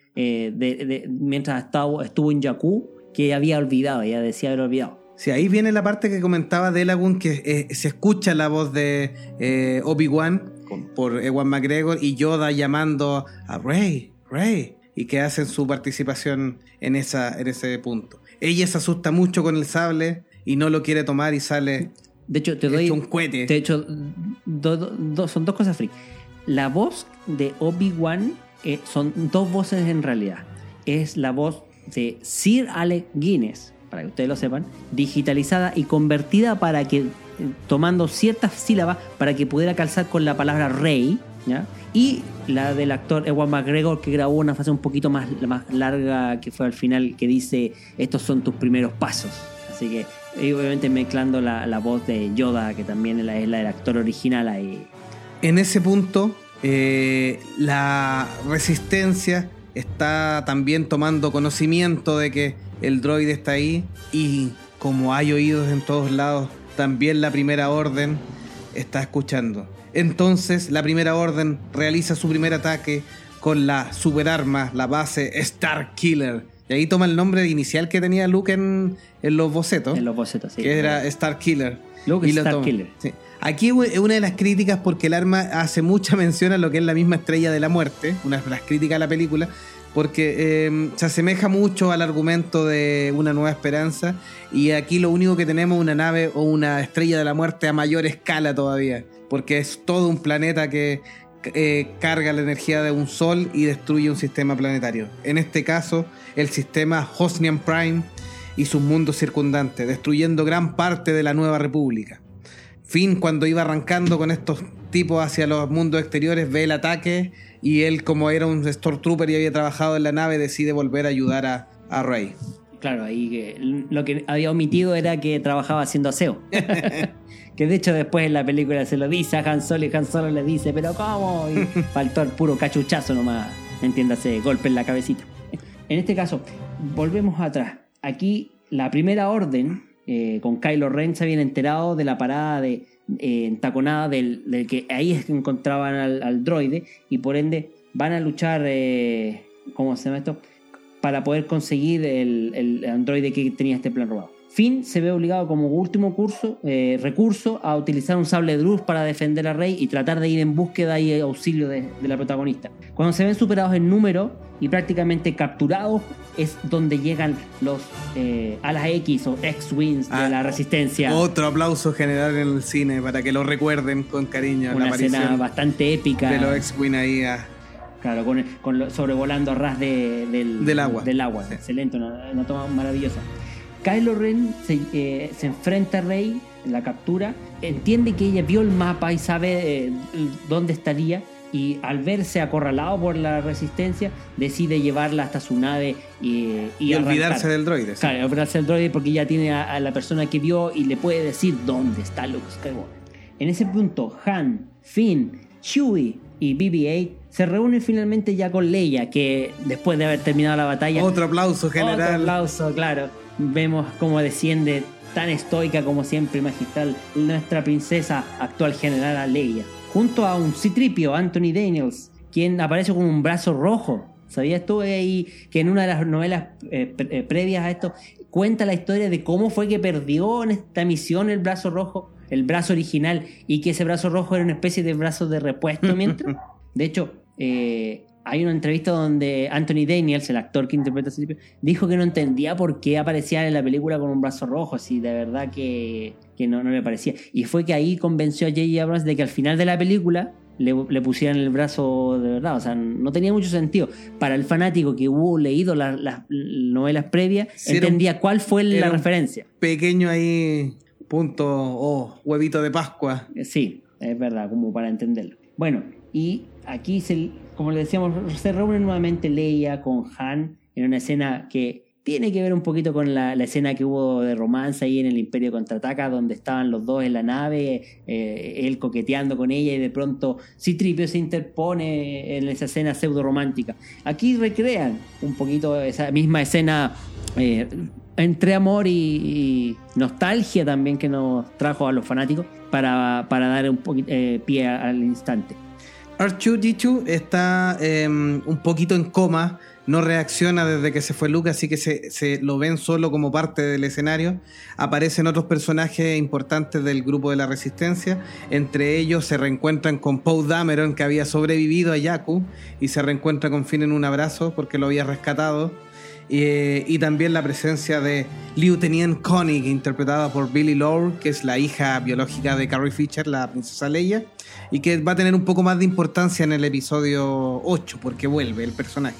mientras estuvo en Jakku, que había olvidado, ella decía haber olvidado. Sí, ahí viene la parte que comentaba de Elagun, que eh, se escucha la voz de eh, Obi-Wan por Ewan McGregor y Yoda llamando a Rey, Rey, y que hacen su participación en, esa, en ese punto. Ella se asusta mucho con el sable y no lo quiere tomar y sale. De hecho, te doy. un cohete. De hecho, son dos cosas free. La voz de Obi-Wan eh, son dos voces en realidad. Es la voz de Sir Alec Guinness para que ustedes lo sepan, digitalizada y convertida para que, tomando ciertas sílabas, para que pudiera calzar con la palabra rey, ¿ya? Y la del actor Ewan McGregor, que grabó una fase un poquito más, más larga, que fue al final, que dice, estos son tus primeros pasos. Así que, obviamente mezclando la, voz de Yoda, que también es la, del actor original ahí. En ese punto, eh, la resistencia está también tomando conocimiento de que el droide está ahí y como hay oídos en todos lados, también la primera orden está escuchando. Entonces la primera orden realiza su primer ataque con la superarma, la base Star Killer. Y ahí toma el nombre inicial que tenía Luke en, los bocetos. En los bocetos, sí. Que era Star Killer. Luke Star Killer. Aquí es una de las críticas porque el arma hace mucha mención a lo que es la misma estrella de la muerte, una de las críticas a la película, porque em, se asemeja mucho al argumento de Una Nueva Esperanza y aquí lo único que tenemos es una nave o una estrella de la muerte a mayor escala todavía, porque es todo un planeta que eh, carga la energía de un sol y destruye un sistema planetario. En este caso, el sistema Hosnian Prime y sus mundos circundantes, destruyendo gran parte de la Nueva República. Finn, cuando iba arrancando con estos tipos hacia los mundos exteriores, ve el ataque y él, como era un Stormtrooper y había trabajado en la nave, decide volver a ayudar a, a Rey. Claro, ahí lo que había omitido era que trabajaba haciendo aseo. que de hecho después en la película se lo dice a Han Solo y Han Solo le dice, pero ¿cómo? Y faltó el puro cachuchazo nomás, entiéndase, golpe en la cabecita. En este caso, volvemos atrás. Aquí la primera orden, eh, con Kylo Ren, se habían enterado de la parada de, eh, entaconada del, que ahí es que encontraban al, droide y por ende van a luchar, eh, ¿cómo se llama esto? Para poder conseguir el, el androide que tenía este plan robado. Finn se ve obligado como último curso, eh, recurso a utilizar un sable de luz para defender a Rey y tratar de ir en búsqueda y auxilio de, de la protagonista. Cuando se ven superados en número y prácticamente capturados es donde llegan los eh, alas X o X-Wings de Ah, la resistencia. Otro aplauso general en el cine para que lo recuerden con cariño. una la escena bastante épica. de los X-Wing ahí. ah. Claro, con, con sobrevolando a ras de- del, Del agua. Del agua. Sí. Excelente, una, una toma maravillosa. Kylo Ren se, eh, se enfrenta a Rey en la captura, entiende que ella vio el mapa y sabe eh, dónde estaría y al verse acorralado por la resistencia decide llevarla hasta su nave y, Y, olvidarse del droide. sí. Claro, olvidarse del droide porque ya tiene a, a la persona que vio y le puede decir dónde está Luke Skywalker. En ese punto, Han, Finn, Chewie y BB-8 se reúnen finalmente ya con Leia, que después de haber terminado la batalla... Otro aplauso Otro general. aplauso, claro. Vemos cómo desciende tan estoica como siempre magistral nuestra princesa actual general Leia. Junto a un citripio, Anthony Daniels, quien aparece con un brazo rojo. ¿Sabías tú ahí que en una de las novelas eh, pre- eh, previas a esto cuenta la historia de cómo fue que perdió en esta misión el brazo rojo, el brazo original, y que ese brazo rojo era una especie de brazo de repuesto mientras? De hecho, eh, hay una entrevista donde Anthony Daniels, el actor que interpreta a Citripio, dijo que no entendía por qué aparecía en la película con un brazo rojo, así de verdad que, que no, no le parecía. Y fue que ahí convenció a J.J. Abrams de que al final de la película le, le pusieran el brazo de verdad. O sea, no tenía mucho sentido. Para el fanático que hubo leído la- las novelas previas, Sí, era un- entendía cuál fue la referencia. Pequeño ahí, punto, oh, huevito de Pascua. Eh, Sí, es verdad, como para entenderlo. Bueno, y aquí, se, como le decíamos, se reúne nuevamente Leia con Han en una escena que tiene que ver un poquito con la, la escena que hubo de romance ahí en el Imperio Contraataca, donde estaban los dos en la nave, eh, él coqueteando con ella y de pronto Citripio se interpone en esa escena pseudo romántica. Aquí recrean un poquito esa misma escena eh, entre amor y, nostalgia también que nos trajo a los fanáticos para, para dar un poquito eh, pie al instante. R2D2 está eh, un poquito en coma, no reacciona desde que se fue Luke, así que se, lo ven solo como parte del escenario. Aparecen otros personajes importantes del grupo de la Resistencia, entre ellos se reencuentran con Poe Dameron, que había sobrevivido a Yaku, y se reencuentra con Finn en un abrazo porque lo había rescatado. Y también la presencia de Lieutenant Koenig, interpretada por Billy Lore, que es la hija biológica de Carrie Fisher, la princesa Leia, y que va a tener un poco más de importancia en el episodio 8, porque vuelve el personaje.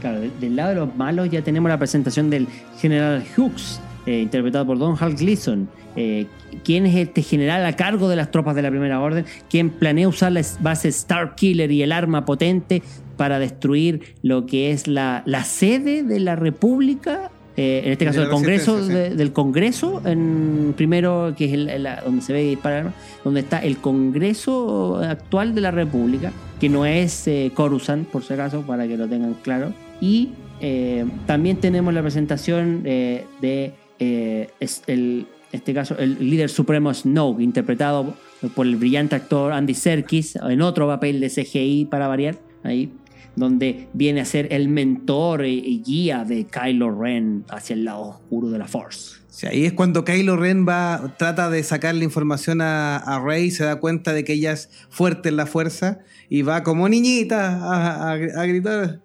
Claro, de- del lado de los malos ya tenemos la presentación del general Hughes, eh, interpretado por Don Hal Gleason, eh, quien es este general a cargo de las tropas de la Primera Orden, quien planea usar la base Star Killer y el arma potente para destruir lo que es la, la sede de la República. Eh, en este De caso, la el Congreso, sí. de- del Congreso, en primero, que es el- la- donde se ve disparar, donde está el Congreso actual de la República, que no es eh, Coruscant, por si acaso, para que lo tengan claro. Y eh, también tenemos la presentación eh, de eh, es- el, este caso, el líder supremo Snoke, interpretado por el brillante actor Andy Serkis, en otro papel de CGI para variar, ahí, donde viene a ser el mentor y, guía de Kylo Ren hacia el lado oscuro de la Force. Sea, ahí es cuando Kylo Ren va, trata de sacarle información a, a Rey, se da cuenta de que ella es fuerte en la fuerza y va como niñita a, a- a gritar: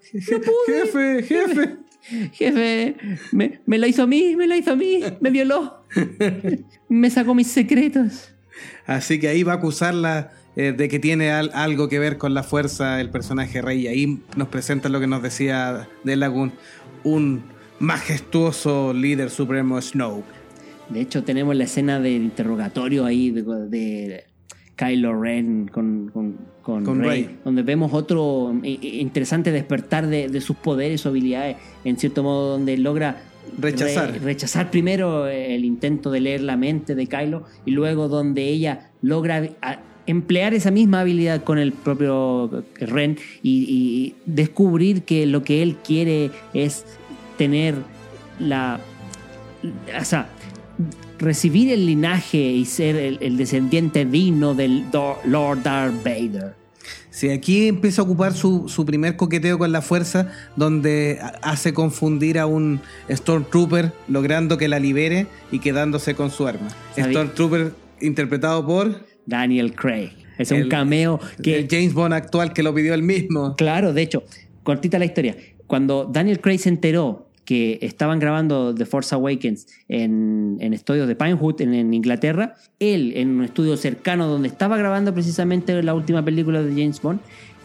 Jefe, jefe. Jefe, me, me la hizo a mí, me la hizo a mí, me violó, me sacó mis secretos. Así que ahí va a acusarla eh, de que tiene al- algo que ver con la fuerza el personaje Rey. Y ahí nos presenta lo que nos decía de Lagoon, un majestuoso líder supremo Snoke. De hecho, tenemos la escena del interrogatorio ahí de, de Kylo Ren con, con, con Con Rey, Rey. donde vemos otro interesante despertar de, de sus poderes o habilidades, en cierto modo, donde logra Rechazar. re- rechazar primero el intento de leer la mente de Kylo y luego donde ella logra a- emplear esa misma habilidad con el propio Ren y, y descubrir que lo que él quiere es tener la o sea, recibir el linaje y ser el, el descendiente digno del Do- Lord Darth Vader. Sí, aquí empieza a ocupar su, su primer coqueteo con la fuerza, donde ha- hace confundir a un Stormtrooper, logrando que la libere y quedándose con su arma. Stormtrooper interpretado por Daniel Craig. Es un cameo que el James Bond actual que lo pidió él mismo. Claro, de hecho, cortita la historia. Cuando Daniel Craig se enteró que estaban grabando The Force Awakens en, en estudios de Pinewood en, en Inglaterra, él en un estudio cercano donde estaba grabando precisamente la última película de James Bond,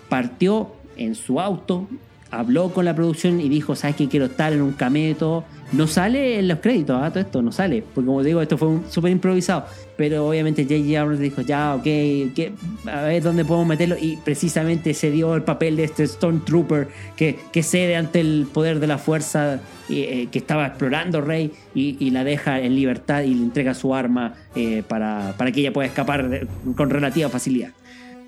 partió en su auto, habló con la producción y dijo, ¿sabes qué? Quiero estar en un todo. No sale en los créditos, ¿ah? todo esto no sale, porque como digo, esto fue súper improvisado. Pero obviamente J.J. Abrams dijo, ya, ok, a ver dónde podemos meterlo. Y precisamente se dio el papel de este Stormtrooper que, que cede ante el poder de la fuerza eh, eh, que estaba explorando Rey y, la deja en libertad y le entrega su arma eh, para, para que ella pueda escapar con relativa facilidad.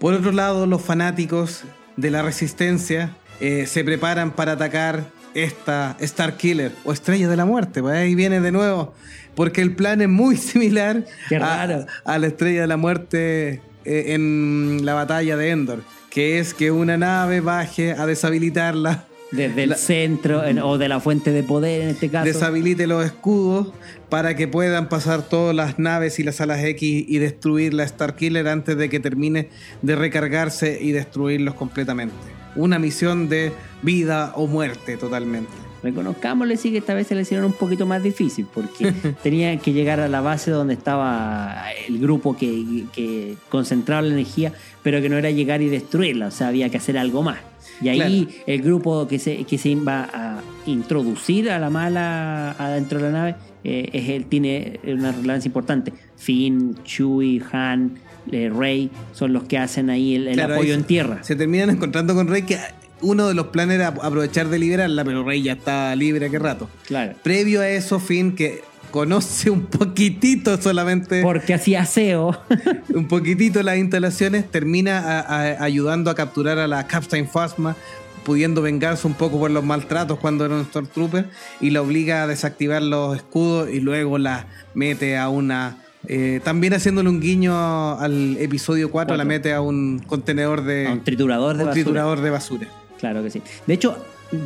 Por otro lado, los fanáticos de la resistencia eh, se preparan para atacar esta Star Killer o Estrella de la Muerte. Pues ahí viene de nuevo, porque el plan es muy similar a, la Estrella de la Muerte eh, en la batalla de Endor, que es que una nave baje a deshabilitarla, Desde el La- centro en- o de la fuente de poder en este caso. deshabilite los escudos para que puedan pasar todas las naves y las alas X y destruir la Star Killer antes de que termine de recargarse y destruirlos completamente. Una misión de vida o muerte totalmente. Reconozcámosle sí que esta vez se le hicieron un poquito más difícil porque tenían que llegar a la base donde estaba el grupo que, que concentraba la energía, pero que no era llegar y destruirla, o sea, había que hacer algo más. Y ahí el grupo que se, que se iba a introducir a la mala adentro de la nave eh, es tiene una relevancia importante. Finn, Chewie, Han, eh, Rey son los que hacen ahí el, el Claro, ahí apoyo en tierra. Se terminan encontrando con Rey que uno de los planes era aprovechar de liberarla, pero Rey ya está libre hace rato. Claro. Previo a eso, Finn, que conoce un poquitito solamente, Porque hacía SEO. un poquitito las instalaciones, termina a- a- ayudando a capturar a la Captain Phasma, pudiendo vengarse un poco por los maltratos cuando era un Stormtrooper, y la obliga a desactivar los escudos y luego la mete a una... eh, también haciéndole un guiño al episodio 4, la Cuatro. mete a un contenedor de... a un triturador de un basura. triturador de basura. Claro que sí. De hecho,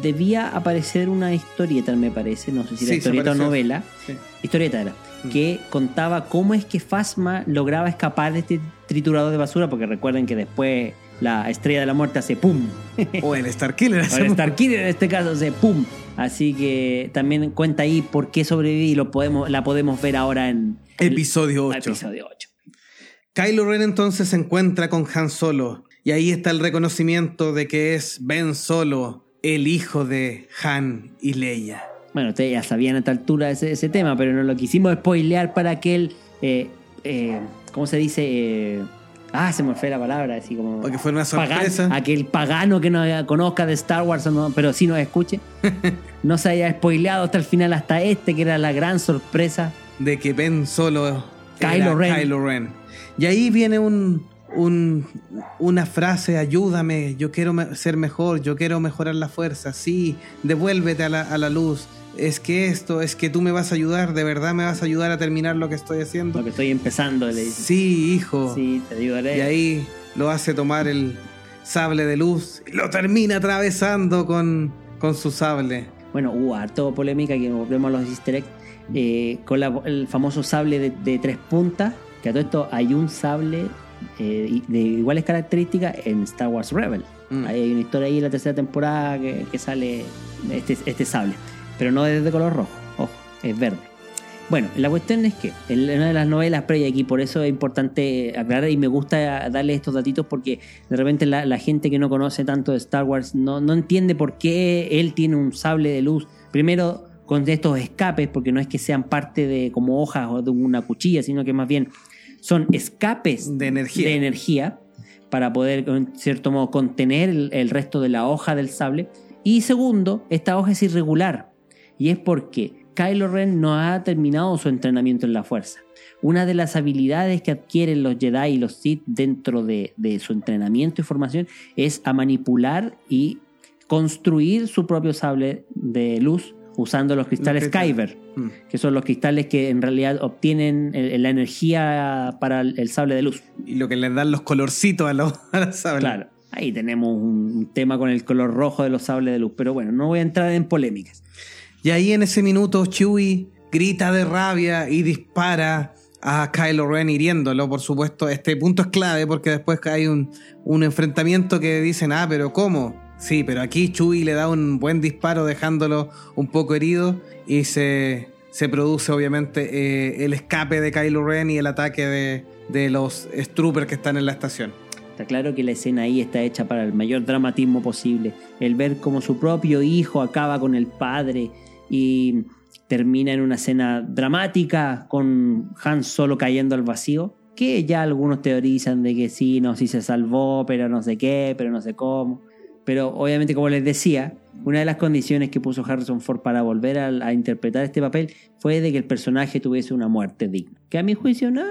debía aparecer una historieta, me parece, no sé si era Sí, historieta o novela, Sí. historieta era, Mm. que contaba cómo es que Fasma lograba escapar de este triturador de basura, porque recuerden que después la estrella de la muerte hace pum. O el Starkiller. O el Starkiller en este caso hace pum. Así que también cuenta ahí por qué sobreviví y lo podemos, la podemos ver ahora en Episodio el 8. episodio 8. Kylo Ren entonces se encuentra con Han Solo y ahí está el reconocimiento de que es Ben Solo, el hijo de Han y Leia. Bueno, ustedes ya sabían a esta altura ese, ese tema, pero no lo quisimos spoilear para aquel, eh, eh, ¿cómo se dice? Eh, ah, se me fue la palabra, así como... Porque fue una sorpresa. aquel pagano que no conozca de Star Wars, no- pero sí nos escuche, no se haya spoileado hasta el final, hasta este, que era la gran sorpresa. De que Ben Solo Kylo Ren. Kylo Ren. Y ahí viene un, un- una frase, ayúdame, yo quiero ser mejor, yo quiero mejorar la fuerza, sí, devuélvete a la, a la luz. Es que esto, es que tú me vas a ayudar, de verdad me vas a ayudar a terminar lo que estoy haciendo. Lo que estoy empezando, le dice. Sí, hijo. Sí, te ayudaré. Y ahí lo hace tomar el sable de luz y lo termina atravesando con, con su sable. Bueno, hubo harto polémica que volvemos a los easter eggs, eh, con la- el famoso sable de, de tres puntas, que a todo esto hay un sable eh, de iguales características en Star Wars Rebel. Mm. Hay una historia ahí en la tercera temporada que, que sale este, este sable, pero no es de color rojo, ojo, es verde. Bueno, la cuestión es que en una de las novelas previas aquí, por eso es importante aclarar y me gusta darle estos datitos porque de repente la, la gente que no conoce tanto de Star Wars no, no entiende por qué él tiene un sable de luz. Primero con estos escapes, porque no es que sean parte de como hojas o de una cuchilla, sino que más bien son escapes De energía. de energía para poder, en cierto modo, contener el, el resto de la hoja del sable. Y segundo, esta hoja es irregular. Y es porque Kylo Ren no ha terminado su entrenamiento en la fuerza. Una de las habilidades que adquieren los Jedi y los Sith dentro de, de su entrenamiento y formación es a manipular y construir su propio sable de luz usando los cristales. Kyber Mm. que son los cristales que en realidad obtienen el- la energía para el, el sable de luz. Y lo que les dan los colorcitos a los, a los sables. Claro. Ahí tenemos un tema con el color rojo de los sables de luz. Pero bueno, no voy a entrar en polémicas. Y ahí en ese minuto Chewie grita de rabia y dispara a Kylo Ren hiriéndolo, por supuesto. Este punto es clave porque después hay un, un enfrentamiento que dicen, ah, pero ¿cómo? Sí, pero aquí Chewie le da un buen disparo dejándolo un poco herido y se, se produce obviamente eh, el escape de Kylo Ren y el ataque de, de los Stroopers que están en la estación. Está claro que la escena ahí está hecha para el mayor dramatismo posible. El ver cómo su propio hijo acaba con el padre y termina en una escena dramática con Han solo cayendo al vacío, que ya algunos teorizan de que sí, no, sí se salvó, pero no sé qué, pero no sé cómo. Pero obviamente, como les decía, una de las condiciones que puso Harrison Ford para volver a, interpretar este papel fue de que el personaje tuviese una muerte digna. Que a mi juicio no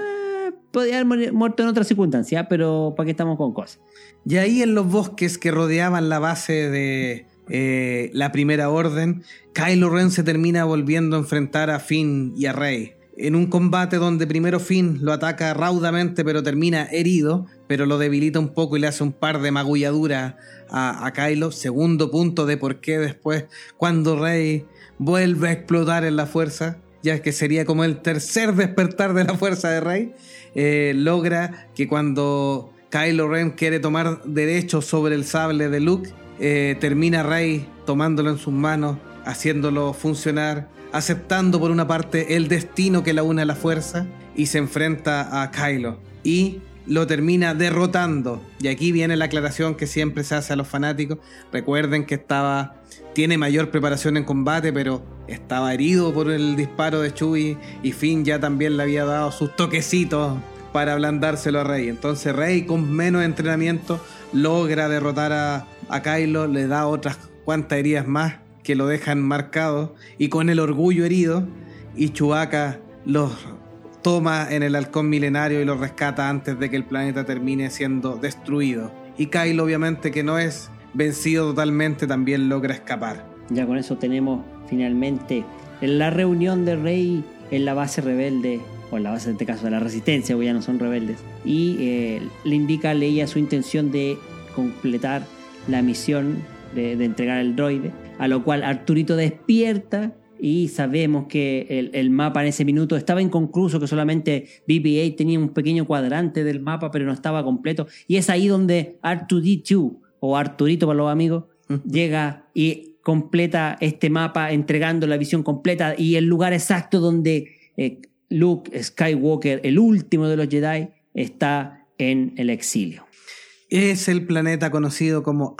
podía haber muerto en otra circunstancia, pero ¿para qué estamos con cosas? Y ahí en los bosques que rodeaban la base de, eh, la primera orden, Kylo Ren se termina volviendo a enfrentar a Finn y a Rey. En un combate donde primero Finn lo ataca raudamente pero termina herido, pero lo debilita un poco y le hace un par de magulladuras a, Kylo. Segundo punto de por qué después, cuando Rey vuelve a explotar en la fuerza, ya que sería como el tercer despertar de la fuerza de Rey, eh, logra que cuando Kylo Ren quiere tomar derecho sobre el sable de Luke, eh, termina Rey tomándolo en sus manos, haciéndolo funcionar, aceptando por una parte el destino que la une a la fuerza y se enfrenta a Kylo y lo termina derrotando. Y aquí viene la aclaración que siempre se hace a los fanáticos. Recuerden que estaba tiene mayor preparación en combate, pero estaba herido por el disparo de Chewie y Finn ya también le había dado sus toquecitos para ablandárselo a Rey. Entonces Rey con menos entrenamiento logra derrotar a, a Kylo, le da otras cuantas heridas más que lo dejan marcado y con el orgullo herido y Chewbacca los toma en el halcón milenario y los rescata antes de que el planeta termine siendo destruido. Y Kylo obviamente que no es vencido totalmente también logra escapar. Ya con eso tenemos finalmente la reunión de Rey en la base rebelde o en la base en este caso de la resistencia, porque ya no son rebeldes, y eh, le indica a Leia su intención de completar la misión de, entregar el droide, a lo cual Arturito despierta y sabemos que el, mapa en ese minuto estaba inconcluso, que solamente BB-8 tenía un pequeño cuadrante del mapa, pero no estaba completo, y es ahí donde R2D2, o Arturito para los amigos, llega y completa este mapa entregando la visión completa y el lugar exacto donde eh, Luke Skywalker, el último de los Jedi, está en el exilio. Es el planeta conocido como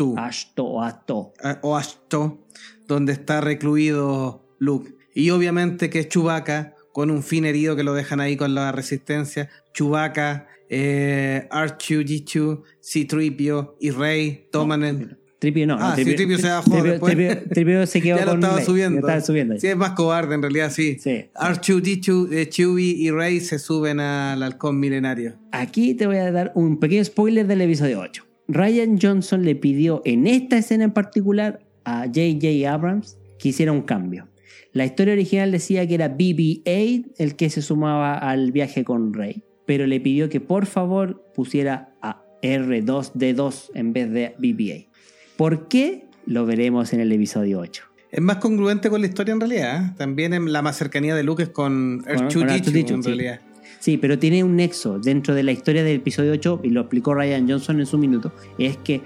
Ashtu. Ashto o Ashto. Ah, o Ashto, donde está recluido Luke. Y obviamente que es Chewbacca, con un fin herido que lo dejan ahí con la resistencia. Chewbacca, eh, R2, C-Tripio y Rey toman el... Tripio no. Ah, Tripio, Tripio se bajó después. Tripio, se quedó ya lo estaba subiendo. Estaba subiendo sí, es más cobarde en realidad, sí. sí. R2, Chewie y Rey se suben al halcón milenario. Aquí te voy a dar un pequeño spoiler del episodio 8. Ryan Johnson le pidió en esta escena en particular a J.J. Abrams que hiciera un cambio. La historia original decía que era BB-8 el que se sumaba al viaje con Rey, pero le pidió que por favor pusiera a R2D2 en vez de BB-8. ¿Por qué? Lo veremos en el episodio 8. Es más congruente con la historia en realidad. ¿eh? También en la más cercanía de Luke es con R2D2 en realidad. Sí, pero tiene un nexo dentro de la historia del episodio 8, y lo explicó Ryan Johnson en su minuto, es que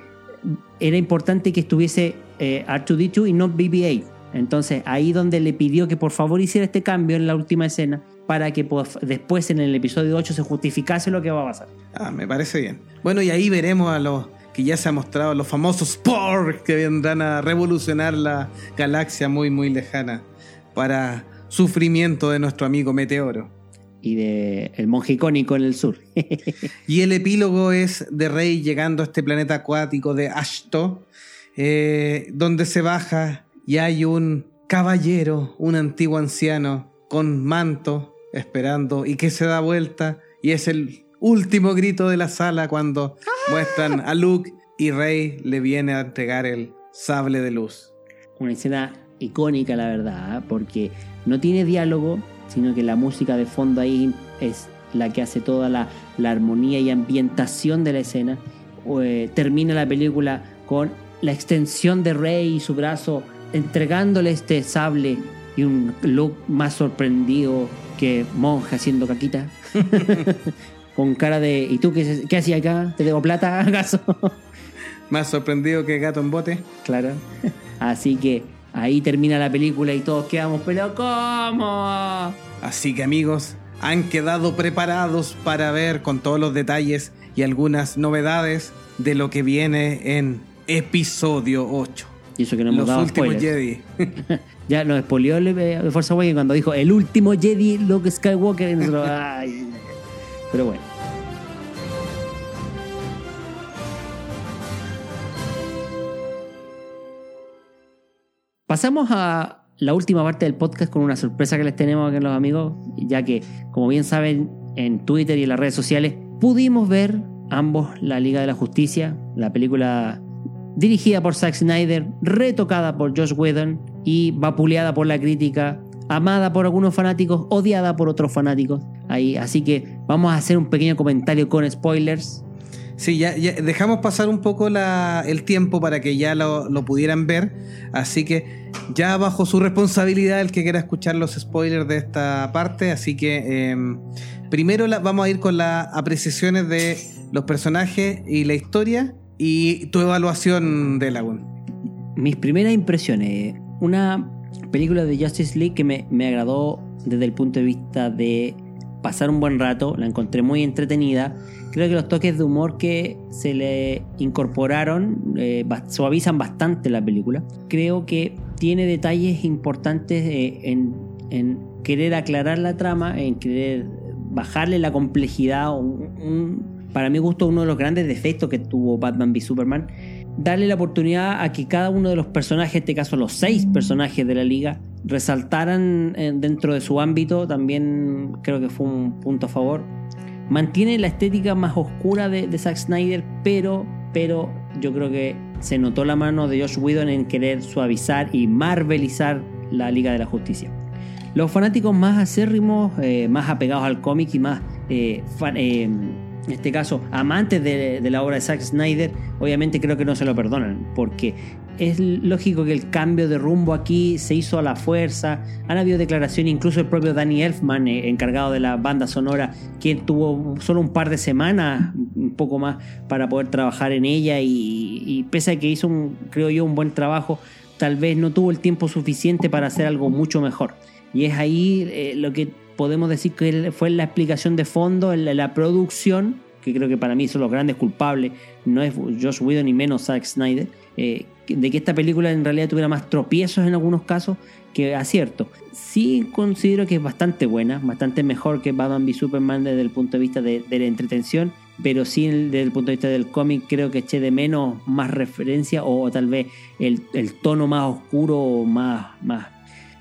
era importante que estuviese eh, R2D2 y no BB-8. Entonces ahí donde le pidió que por favor hiciera este cambio en la última escena para que después en el episodio 8 se justificase lo que va a pasar. Ah, me parece bien. Bueno, y ahí veremos a los que ya se ha mostrado los famosos Spork que vendrán a revolucionar la galaxia muy muy lejana para sufrimiento de nuestro amigo Meteoro. Y de el monje icónico en el sur. y el epílogo es de Rey llegando a este planeta acuático de Ashto, eh, donde se baja y hay un caballero, un antiguo anciano con manto, esperando, y que se da vuelta y es el último grito de la sala cuando muestran a Luke y Rey le viene a entregar el sable de luz. Una escena icónica, la verdad, ¿eh? porque no tiene diálogo, sino que la música de fondo ahí es la que hace toda la, armonía y ambientación de la escena. eh, termina la película con la extensión de Rey y su brazo entregándole este sable y un look más sorprendido que monja haciendo caquita. con cara de ¿y tú qué, qué hacías acá? ¿Te debo plata acaso? Más sorprendido que gato en bote. Claro. Así que ahí termina la película y todos quedamos, pero ¿cómo? Así que amigos, han quedado preparados para ver con todos los detalles y algunas novedades de lo que viene en episodio 8. Y eso que no hemos Los dado últimos spoilers. Jedi. Ya nos expolió el de Force Awakens cuando dijo el último Jedi Luke Skywalker. y nosotros, ay. Pero bueno. Pasamos a la última parte del podcast con una sorpresa que les tenemos aquí a los amigos, ya que, como bien saben, en Twitter y en las redes sociales pudimos ver ambos La Liga de la Justicia, la película dirigida por Zack Snyder, retocada por Josh Whedon y vapuleada por la crítica, amada por algunos fanáticos, odiada por otros fanáticos. Ahí, así que vamos a hacer un pequeño comentario con spoilers. Sí, ya, ya dejamos pasar un poco la- el tiempo para que ya lo, lo pudieran ver. Así que ya bajo su responsabilidad el que quiera escuchar los spoilers de esta parte. Así que eh, primero la- vamos a ir con las apreciaciones de los personajes y la historia y tu evaluación de Lagoon. Mis primeras impresiones. Una película de Justice League que me, me agradó desde el punto de vista de pasar un buen rato. La encontré muy entretenida. Creo que los toques de humor que se le incorporaron eh, suavizan bastante la película. Creo que tiene detalles importantes eh, en, en querer aclarar la trama, en querer bajarle la complejidad. un- un- para mi gusto, uno de los grandes defectos que tuvo Batman v Superman darle la oportunidad a que cada uno de los personajes, en este caso los seis personajes de la liga, resaltaran eh, dentro de su ámbito, también creo que fue un punto a favor. Mantiene la estética más oscura de, Zack Snyder, pero, pero yo creo que se notó la mano de Josh Whedon en querer suavizar y marvelizar la Liga de la Justicia. Los fanáticos más acérrimos, eh, más apegados al cómic y más, eh, fan- eh, en este caso, amantes de, la obra de Zack Snyder, obviamente creo que no se lo perdonan, porque es lógico que el cambio de rumbo aquí se hizo a la fuerza. Han habido declaraciones, incluso el propio Danny Elfman, eh, encargado de la banda sonora, que tuvo solo un par de semanas, un poco más, para poder trabajar en ella y, y pese a que hizo, un, creo yo, un buen trabajo, tal vez no tuvo el tiempo suficiente para hacer algo mucho mejor. Y es ahí eh, lo que podemos decir que fue la explicación de fondo, la, producción, que creo que para mí son los grandes culpables, no es Josh Whedon ni menos Zack Snyder, eh, de que esta película en realidad tuviera más tropiezos en algunos casos que acierto. Sí considero que es bastante buena, bastante mejor que Batman v Superman desde el punto de vista de, la entretención, pero sí desde el punto de vista del cómic creo que eché de menos más referencia o, tal vez el, el tono más oscuro o más, más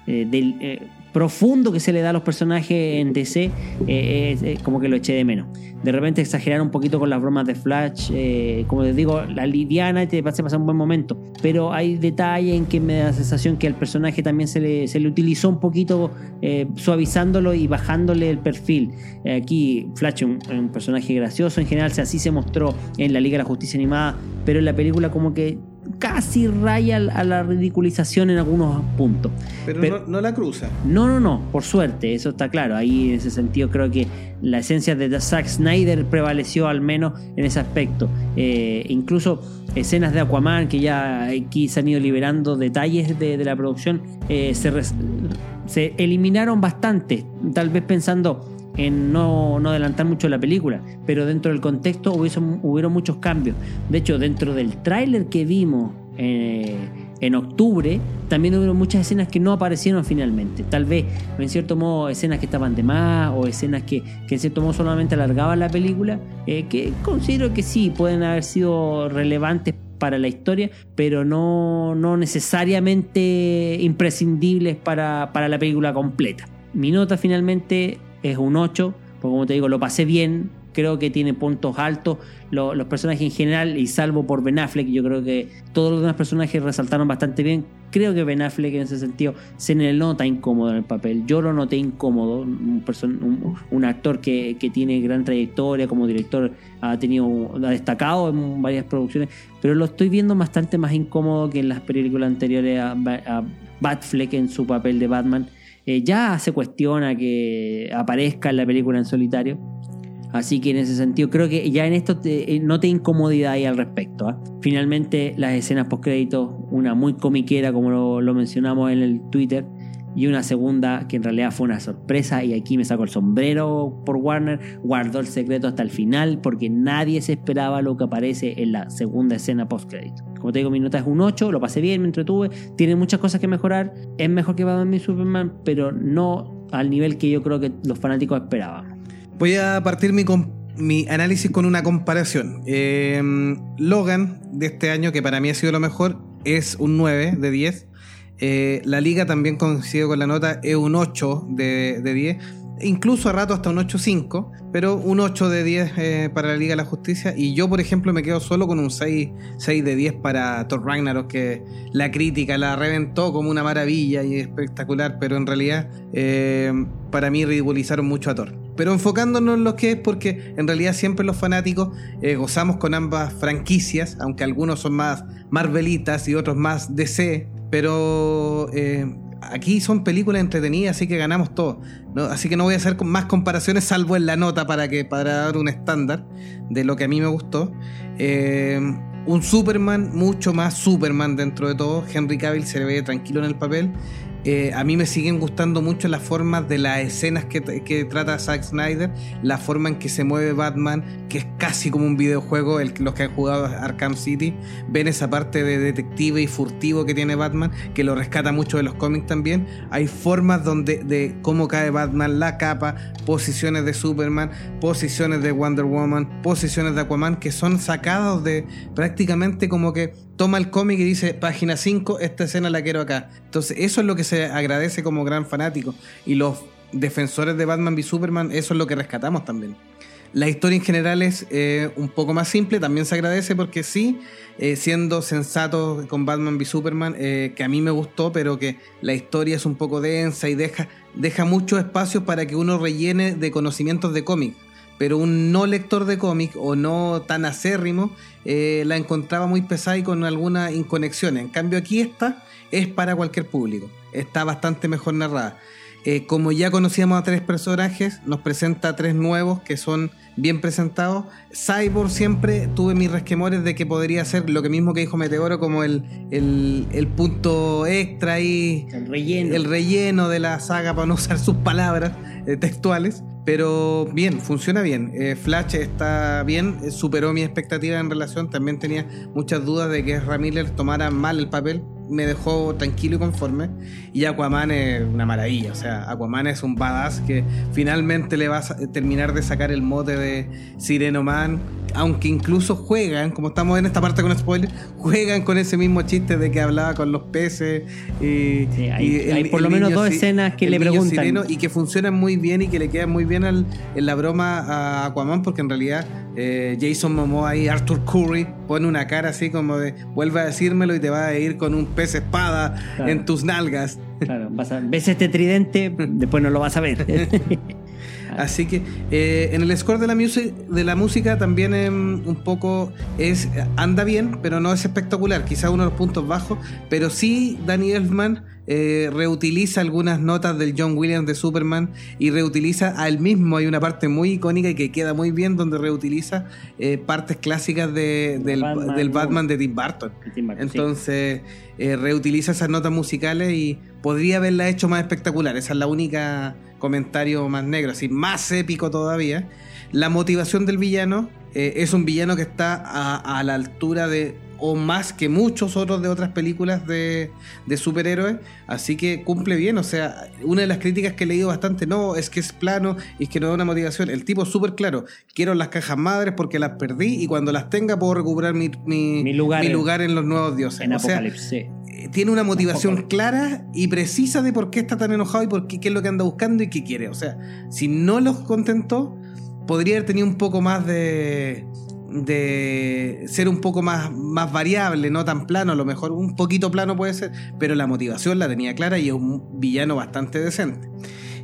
eh, del, eh, profundo que se le da a los personajes en DC, eh, como que lo eché de menos. De repente exageraron un poquito con las bromas de Flash, eh, como les digo, la liviana te hace pasar un buen momento. Pero hay detalles en que me da la sensación que al personaje también se le, se le utilizó un poquito eh, suavizándolo y bajándole el perfil. Aquí Flash es un, un personaje gracioso, en general así se mostró en la Liga de la Justicia Animada, pero en la película como que casi raya a la ridiculización en algunos puntos. Pero, Pero- no, no la cruza. No, no, no, por suerte, eso está claro. Ahí en ese sentido creo que la esencia de Zack Snyder prevaleció al menos en ese aspecto. Eh, incluso escenas de Aquaman que ya aquí se han ido liberando detalles de, de la producción, eh, se, se eliminaron bastante, tal vez pensando en no, adelantar mucho la película, pero dentro del contexto hubiesen- hubieron muchos cambios. De hecho, dentro del tráiler que vimos eh, en octubre, también hubo muchas escenas que no aparecieron finalmente. Tal vez, en cierto modo, escenas que estaban de más o escenas que, que en cierto modo solamente alargaban la película, eh, que considero que sí, pueden haber sido relevantes para la historia, pero no, no necesariamente imprescindibles para la película completa. Mi nota finalmente es un 8, porque como te digo, lo pasé bien, creo que tiene puntos altos. Lo- los personajes en general, y salvo por Ben Affleck, yo creo que todos los demás personajes resaltaron bastante bien. Creo que Ben Affleck en ese sentido se le nota incómodo en el papel. Yo lo noté incómodo. Un, un- un actor que, que tiene gran trayectoria como director, ha tenido ha destacado en varias producciones, pero lo estoy viendo bastante más incómodo que en las películas anteriores a, a Batfleck en su papel de Batman. Eh, ya se cuestiona que aparezca en la película en solitario. Así que en ese sentido, creo que ya en esto te- eh, no te incomodidad ahí al respecto. ¿ah? Finalmente, las escenas post-créditos, una muy comiquera, como lo, lo mencionamos en el Twitter, y una segunda que en realidad fue una sorpresa. Y aquí me saco el sombrero por Warner, guardó el secreto hasta el final, porque nadie se esperaba lo que aparece en la segunda escena post-crédito. Como te digo, mi nota es un 8, lo pasé bien, me entretuve, tiene muchas cosas que mejorar, es mejor que Batman v Superman, pero no al nivel que yo creo que los fanáticos esperaban. Voy a partir mi, mi análisis con una comparación. Eh, Logan de este año, que para mí ha sido lo mejor, es un 9 de 10. Eh, la liga también coincido con la nota, es un 8 de, de 10. Incluso a rato hasta un 8.5, pero un 8 de 10 eh, para la Liga de la Justicia. Y yo, por ejemplo, me quedo solo con un 6, 6 de 10 para Thor Ragnarok, que la crítica la reventó como una maravilla y espectacular, pero en realidad eh, para mí ridiculizaron mucho a Thor. Pero enfocándonos en lo que es, porque en realidad siempre los fanáticos gozamos con ambas franquicias, aunque algunos son más Marvelitas y otros más DC, pero eh, aquí son películas entretenidas, así que ganamos todo. Así que no voy a hacer más comparaciones, salvo en la nota para, que, para dar un estándar de lo que a mí me gustó. Eh, un Superman, mucho más Superman dentro de todo. Henry Cavill se le ve tranquilo en el papel. Eh, a mí me siguen gustando mucho las formas de las escenas que, trata Zack Snyder, la forma en que se mueve Batman, que es casi como un videojuego. El, los que han jugado Arkham City ven esa parte de detective y furtivo que tiene Batman, que lo rescata mucho de los cómics también. Hay formas donde de cómo cae Batman, la capa, posiciones de Superman, posiciones de Wonder Woman, posiciones de Aquaman, que son sacados de prácticamente como que toma el cómic y dice, página 5, esta escena la quiero acá. Entonces, eso es lo que se agradece como gran fanático. Y los defensores de Batman v Superman, eso es lo que rescatamos también. La historia en general es eh, un poco más simple, también se agradece porque sí, eh, siendo sensato con Batman v Superman, eh, que a mí me gustó, pero que la historia es un poco densa y deja, deja muchos espacios para que uno rellene de conocimientos de cómic. Pero un no lector de cómic o no tan acérrimo eh, la encontraba muy pesada y con algunas inconexiones. En cambio aquí esta es para cualquier público. Está bastante mejor narrada. Eh, como ya conocíamos a tres personajes, nos presenta a tres nuevos que son bien presentados. Cyborg siempre tuve mis resquemores de que podría ser lo que mismo que dijo Meteoro, como el, el, el punto extra y El relleno. el relleno de la saga, para no usar sus palabras eh, textuales. Pero bien, funciona bien. Eh, Flash está bien, eh, superó mi expectativa en relación. También tenía muchas dudas de que Miller tomara mal el papel. Me dejó tranquilo y conforme. Y Aquaman es una maravilla. O sea, Aquaman es un badass que finalmente le va a terminar de sacar el mote de Sireno Man. Aunque incluso juegan, como estamos en esta parte con spoiler, juegan con ese mismo chiste de que hablaba con los peces. Y, Sí, hay- y hay por lo menos niño dos escenas que le preguntan. sireno y que funcionan muy bien y que le quedan muy bien al- en la broma a Aquaman porque en realidad eh, Jason Momoa y Arthur Curry pone una cara así como de vuelve a decírmelo y te va a ir con un pez espada Claro. en tus nalgas. Claro, vas a- ves este tridente, después no lo vas a ver. Así que eh, en el score de la, music- de la música también em, un poco es anda bien, pero no es espectacular. Quizá uno de los puntos bajos, pero sí Danny Elfman eh, reutiliza algunas notas del John Williams de Superman y reutiliza a él mismo. Hay una parte muy icónica y que queda muy bien donde reutiliza eh, partes clásicas de- del, Batman, del ¿no? Batman de Tim Burton. Tim Burton, sí. Entonces eh, reutiliza esas notas musicales y podría haberla hecho más espectacular. Esa es la única comentario más negro, así más épico todavía. La motivación del villano eh, es un villano que está a, a la altura de o más que muchos otros de otras películas de, de superhéroes, así que cumple bien, o sea, una de las críticas que he leído bastante, no, es que es plano y es que no da una motivación, el tipo es súper claro, quiero las cajas madres porque las perdí y cuando las tenga puedo recuperar mi, mi, Mi lugar en- lugar en los nuevos dioses. en O sea, Apocalipsis. sí. eh, tiene una motivación Apocalipsis. clara y precisa de por qué está tan enojado y por qué, qué es lo que anda buscando y qué quiere. O sea, si no los contentó, podría haber tenido un poco más de de ser un poco más, más variable, no tan plano, a lo mejor un poquito plano puede ser, pero la motivación la tenía clara y es un villano bastante decente.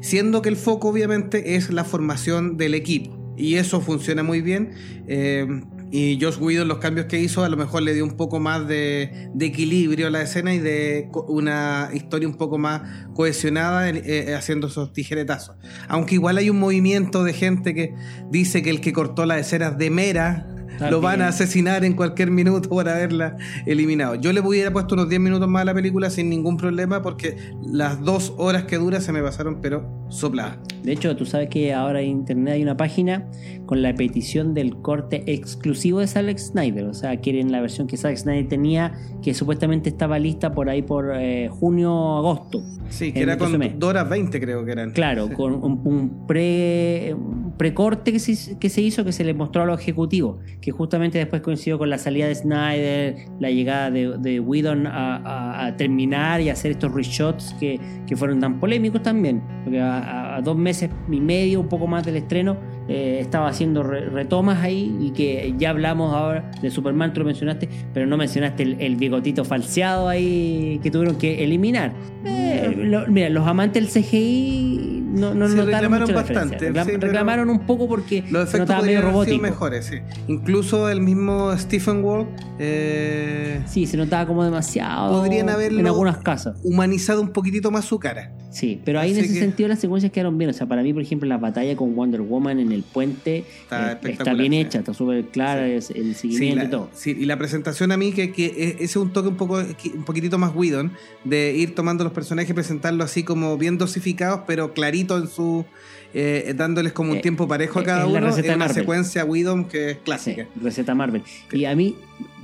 Siendo que el foco obviamente es la formación del equipo y eso funciona muy bien. Eh, y Josh Whedon, los cambios que hizo, a lo mejor le dio un poco más de, equilibrio a la escena y de una historia un poco más cohesionada eh, eh, haciendo esos tijeretazos. Aunque igual hay un movimiento de gente que dice que el que cortó las escenas de Mera lo van a asesinar en cualquier minuto por haberla eliminado. Yo le hubiera puesto unos 10 minutos más a la película sin ningún problema porque las dos horas que dura se me pasaron pero sopladas. De hecho, tú sabes que ahora en internet hay una página con la petición del corte exclusivo de Zack Snyder. O sea, quieren la versión que Zack Snyder tenía, que supuestamente estaba lista por ahí por eh, junio, agosto. Sí, que era con 2 horas 20 creo que eran. Claro, con un, pre precorte que se, que se hizo que se le mostró a los ejecutivos, que justamente después coincidió con la salida de Snyder, la llegada de, de Whedon a, terminar y hacer estos reshots que, que fueron tan polémicos también, porque a dos meses y medio, un poco más del estreno, eh, estaba haciendo retomas ahí y que ya hablamos ahora de Superman, tú lo mencionaste, pero no mencionaste el, bigotito falseado ahí que tuvieron que eliminar. Eh, mira, los amantes del CGI no, no notaron reclamaron bastante. reclamaron un poco porque los efectos medio robótico. mejores, sí. Incluso el mismo Stephen Wall. Eh, sí, se notaba como demasiado. Podrían haberlo en algunas casas. humanizado un poquitito más su cara. Sí, pero ahí en ese sentido las secuencias quedaron bien. O sea, para mí, por ejemplo, la batalla con Wonder Woman en el puente está, eh, bien hecha, está súper clara el seguimiento y todo. Sí, y la presentación a mí, que, que ese es un toque un poco un poquitito más Whedon, de ir tomando los personajes y presentarlos así como bien dosificados, pero clarito en su. Eh, dándoles como un eh, tiempo parejo a cada uno. en una secuencia Whedon que es clásica. receta Marvel. Y a mí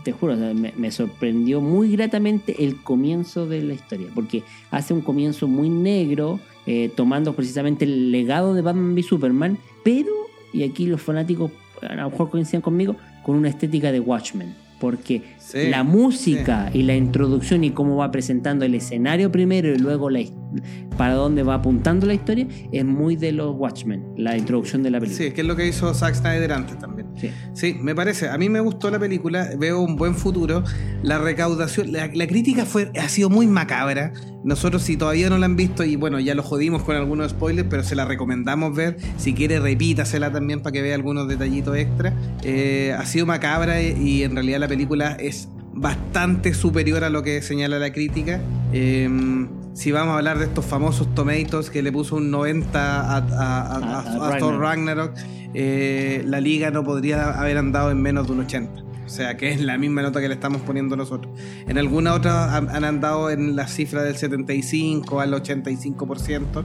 te juro, me, sorprendió muy gratamente el comienzo de la historia, porque hace un comienzo muy negro, tomando precisamente el legado de Batman v Superman, pero y aquí los fanáticos a lo mejor coinciden conmigo, con una estética de Watchmen. Porque la música y la introducción y cómo va presentando el escenario primero y luego la, para dónde va apuntando la historia es muy de los Watchmen, la introducción de la película. Sí, que es lo que hizo Zack Snyder antes también. Sí. me parece. A mí me gustó la película, veo un buen futuro. La recaudación, la, crítica fue, ha sido muy macabra. Nosotros, si todavía no la han visto, y bueno, ya lo jodimos con algunos spoilers, pero se la recomendamos ver. Si quiere, repítasela también para que vea algunos detallitos extra. Eh, ha sido macabra y en realidad la película es bastante superior a lo que señala la crítica. Em, si vamos a hablar de estos famosos tomatoes que le puso un 90 a, Thor Ragnarok, eh, la liga no podría haber andado en menos de un 80. O sea, que es la misma nota que le estamos poniendo nosotros. En alguna otra han, andado en la cifra del 75 al 85%,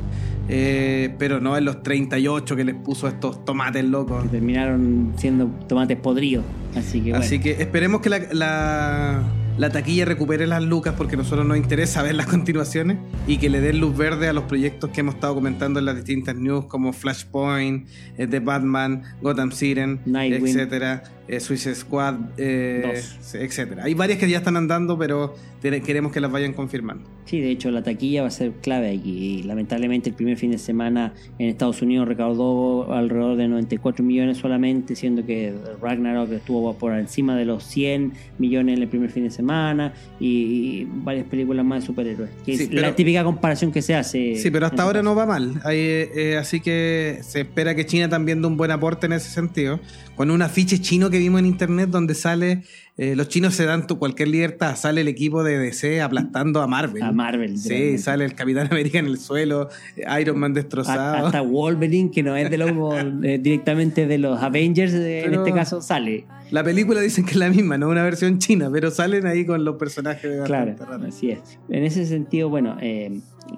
eh, pero no en los 38 que les puso estos tomates locos. Que terminaron siendo tomates podridos. Así que, Así que esperemos que la la taquilla recupere las lucas porque a nosotros nos interesa ver las continuaciones y que le den luz verde a los proyectos que hemos estado comentando en las distintas news como Flashpoint, eh, The Batman, Gotham Siren, etcétera, eh, Suicide Squad, eh, etcétera. Hay varias que ya están andando, pero queremos que las vayan confirmando. Sí, de hecho la taquilla va a ser clave aquí. Lamentablemente el primer fin de semana en Estados Unidos recaudó alrededor de 94 millones solamente, siendo que Ragnarok estuvo por encima de los 100 millones en el primer fin de semana y, varias películas más de superhéroes. Que es la típica comparación que se hace. Sí, pero hasta ahora no va mal. Eh, eh, así que se espera que China también dé un buen aporte en ese sentido. Con un afiche chino que vimos en internet donde sale eh, los chinos se dan tu cualquier libertad. Sale el equipo de DC aplastando a Marvel. A Marvel. Sí, sale el Capitán América en el suelo, Iron Man destrozado. Hasta Wolverine, que no es de los, eh, directamente de los Avengers, eh, en este caso, sale. La película dicen que es la misma, no una versión china, pero salen ahí con los personajes de Claro, así es. En ese sentido, bueno,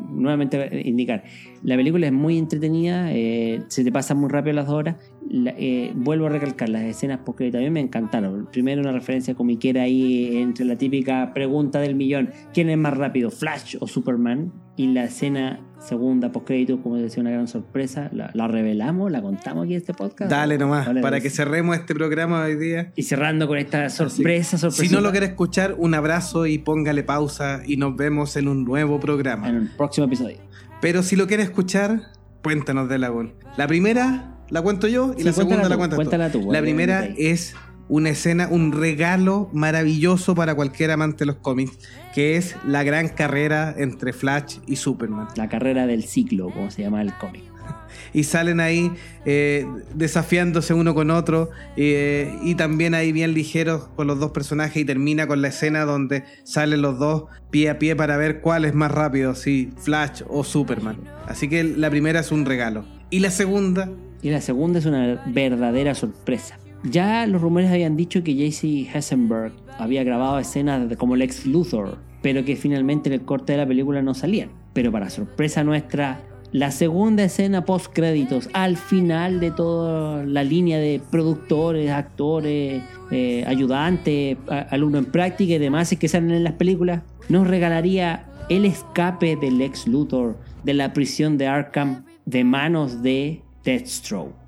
nuevamente indicar, la película es muy entretenida, se te pasa muy rápido las dos horas eh, vuelvo a recalcar, las escenas post también me encantaron. Primero una referencia comiquera ahí entre la típica pregunta del millón, ¿quién es más rápido, Flash o Superman? Y la escena segunda post como decía, una gran sorpresa, la, revelamos, la contamos aquí en este podcast. Dale nomás, para que cerremos este programa hoy día. Y cerrando con esta sorpresa, Si no lo quiere escuchar, un abrazo y póngale pausa y nos vemos en un nuevo programa. En el próximo episodio. Pero si lo quiere escuchar, cuéntanos de Lagún. La primera la cuento yo y Sí, la segunda la cuentas tú. cuéntala tú, La primera es una escena, un regalo maravilloso para cualquier amante de los cómics, que es la gran carrera entre Flash y Superman. La carrera del ciclo, como se llama el cómic. y salen ahí eh, desafiándose uno con otro eh, y también ahí bien ligeros con los dos personajes y termina con la escena donde salen los dos pie a pie para ver cuál es más rápido, si Flash o Superman. Así que la primera es un regalo. Y la segunda, Y la segunda es una verdadera sorpresa. Ya los rumores habían dicho que JC Hessenberg había grabado escenas de- como Lex Luthor, pero que finalmente en el corte de la película no salían. Pero para sorpresa nuestra, la segunda escena post créditos, al final de toda la línea de productores, actores, eh, ayudantes, alumnos en práctica y demás que salen en las películas, nos regalaría el escape de Lex Luthor de la prisión de Arkham de manos de Deathstroke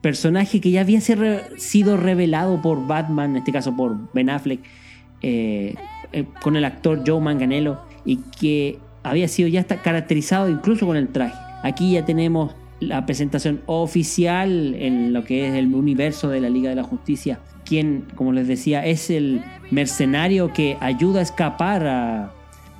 personaje que ya había sido revelado por Batman, en este caso por Ben Affleck, eh, eh, con el actor Joe Manganello, y que había sido ya caracterizado incluso con el traje. Aquí ya tenemos la presentación oficial en lo que es el universo de la Liga de la Justicia, quien, como les decía, es el mercenario que ayuda a escapar a,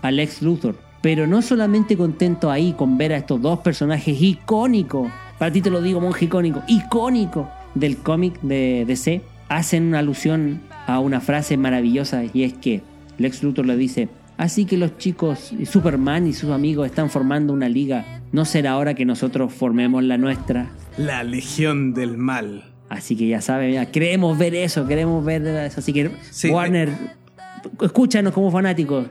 a Lex Luthor. Pero no solamente contento ahí con ver a estos dos personajes icónicos, para ti te lo digo, monje icónico, icónico del cómic de DC, hacen una alusión a una frase maravillosa y es que Lex Luthor le dice, así que los chicos, Superman y sus amigos están formando una liga, ¿no será hora que nosotros formemos la nuestra? la Legión del Mal. Así que ya saben, ya queremos ver eso, queremos ver eso. Así que Sí, Warner, escúchanos como fanáticos.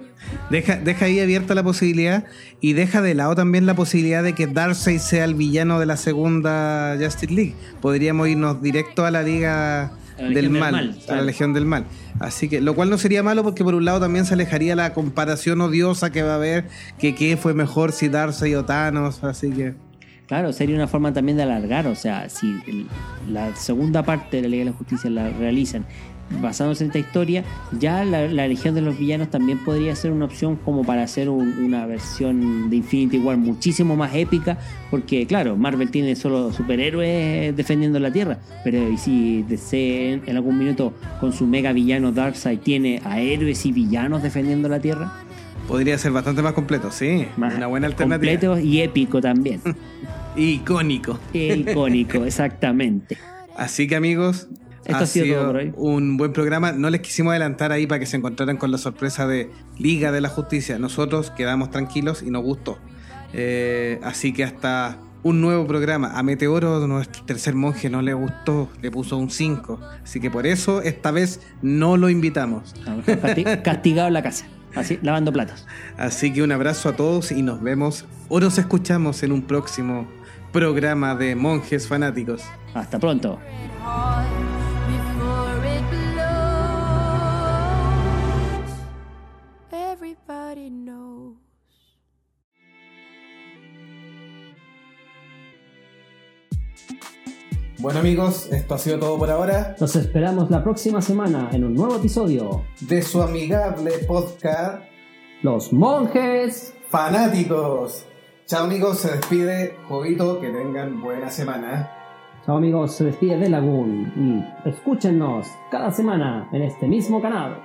Deja, deja ahí abierta la posibilidad y deja de lado también la posibilidad de que Darkseid sea el villano de la segunda Justice League. Podríamos irnos directo a la Liga la del, Mal, a la. Legión del Mal. Así que, lo cual no sería malo porque por un lado también se alejaría la comparación odiosa que va a haber, que qué fue mejor si Darkseid o Thanos, así que... Claro, sería una forma también de alargar, o sea, si la segunda parte de la Liga de la Justicia la realizan basándose en esta historia, ya la, la Legión de los Villanos también podría ser una opción como para hacer un- una versión de Infinity War muchísimo más épica, porque claro, Marvel tiene solo superhéroes defendiendo la Tierra, pero ¿y si DC en, en algún minuto con su mega villano Darkseid tiene a héroes y villanos defendiendo la Tierra? Podría ser bastante más completo, sí. Más una buena alternativa. completo y épico también. Icónico. icónico, exactamente. Así que amigos, Esto ha sido todo por hoy. un buen programa. No les quisimos adelantar ahí para que se encontraran con la sorpresa de Liga de la Justicia. Nosotros quedamos tranquilos y nos gustó. Eh, así que hasta un nuevo programa. A Meteoro, nuestro tercer monje, no le gustó, le puso un 5. Así que por eso esta vez no lo invitamos. A lo mejor casti- castigado en la casa, así, lavando platos. Así que un abrazo a todos y nos vemos o nos escuchamos en un próximo programa de monjes fanáticos. Hasta pronto. Bueno amigos, esto ha sido todo por ahora Nos esperamos la próxima semana en un nuevo episodio. de su amigable podcast Los monjes. Fanáticos. Chao amigos, se despide Jovito, que tengan buena semana. Chao amigos, se despide de Lagoon y escúchenos cada semana en este mismo canal.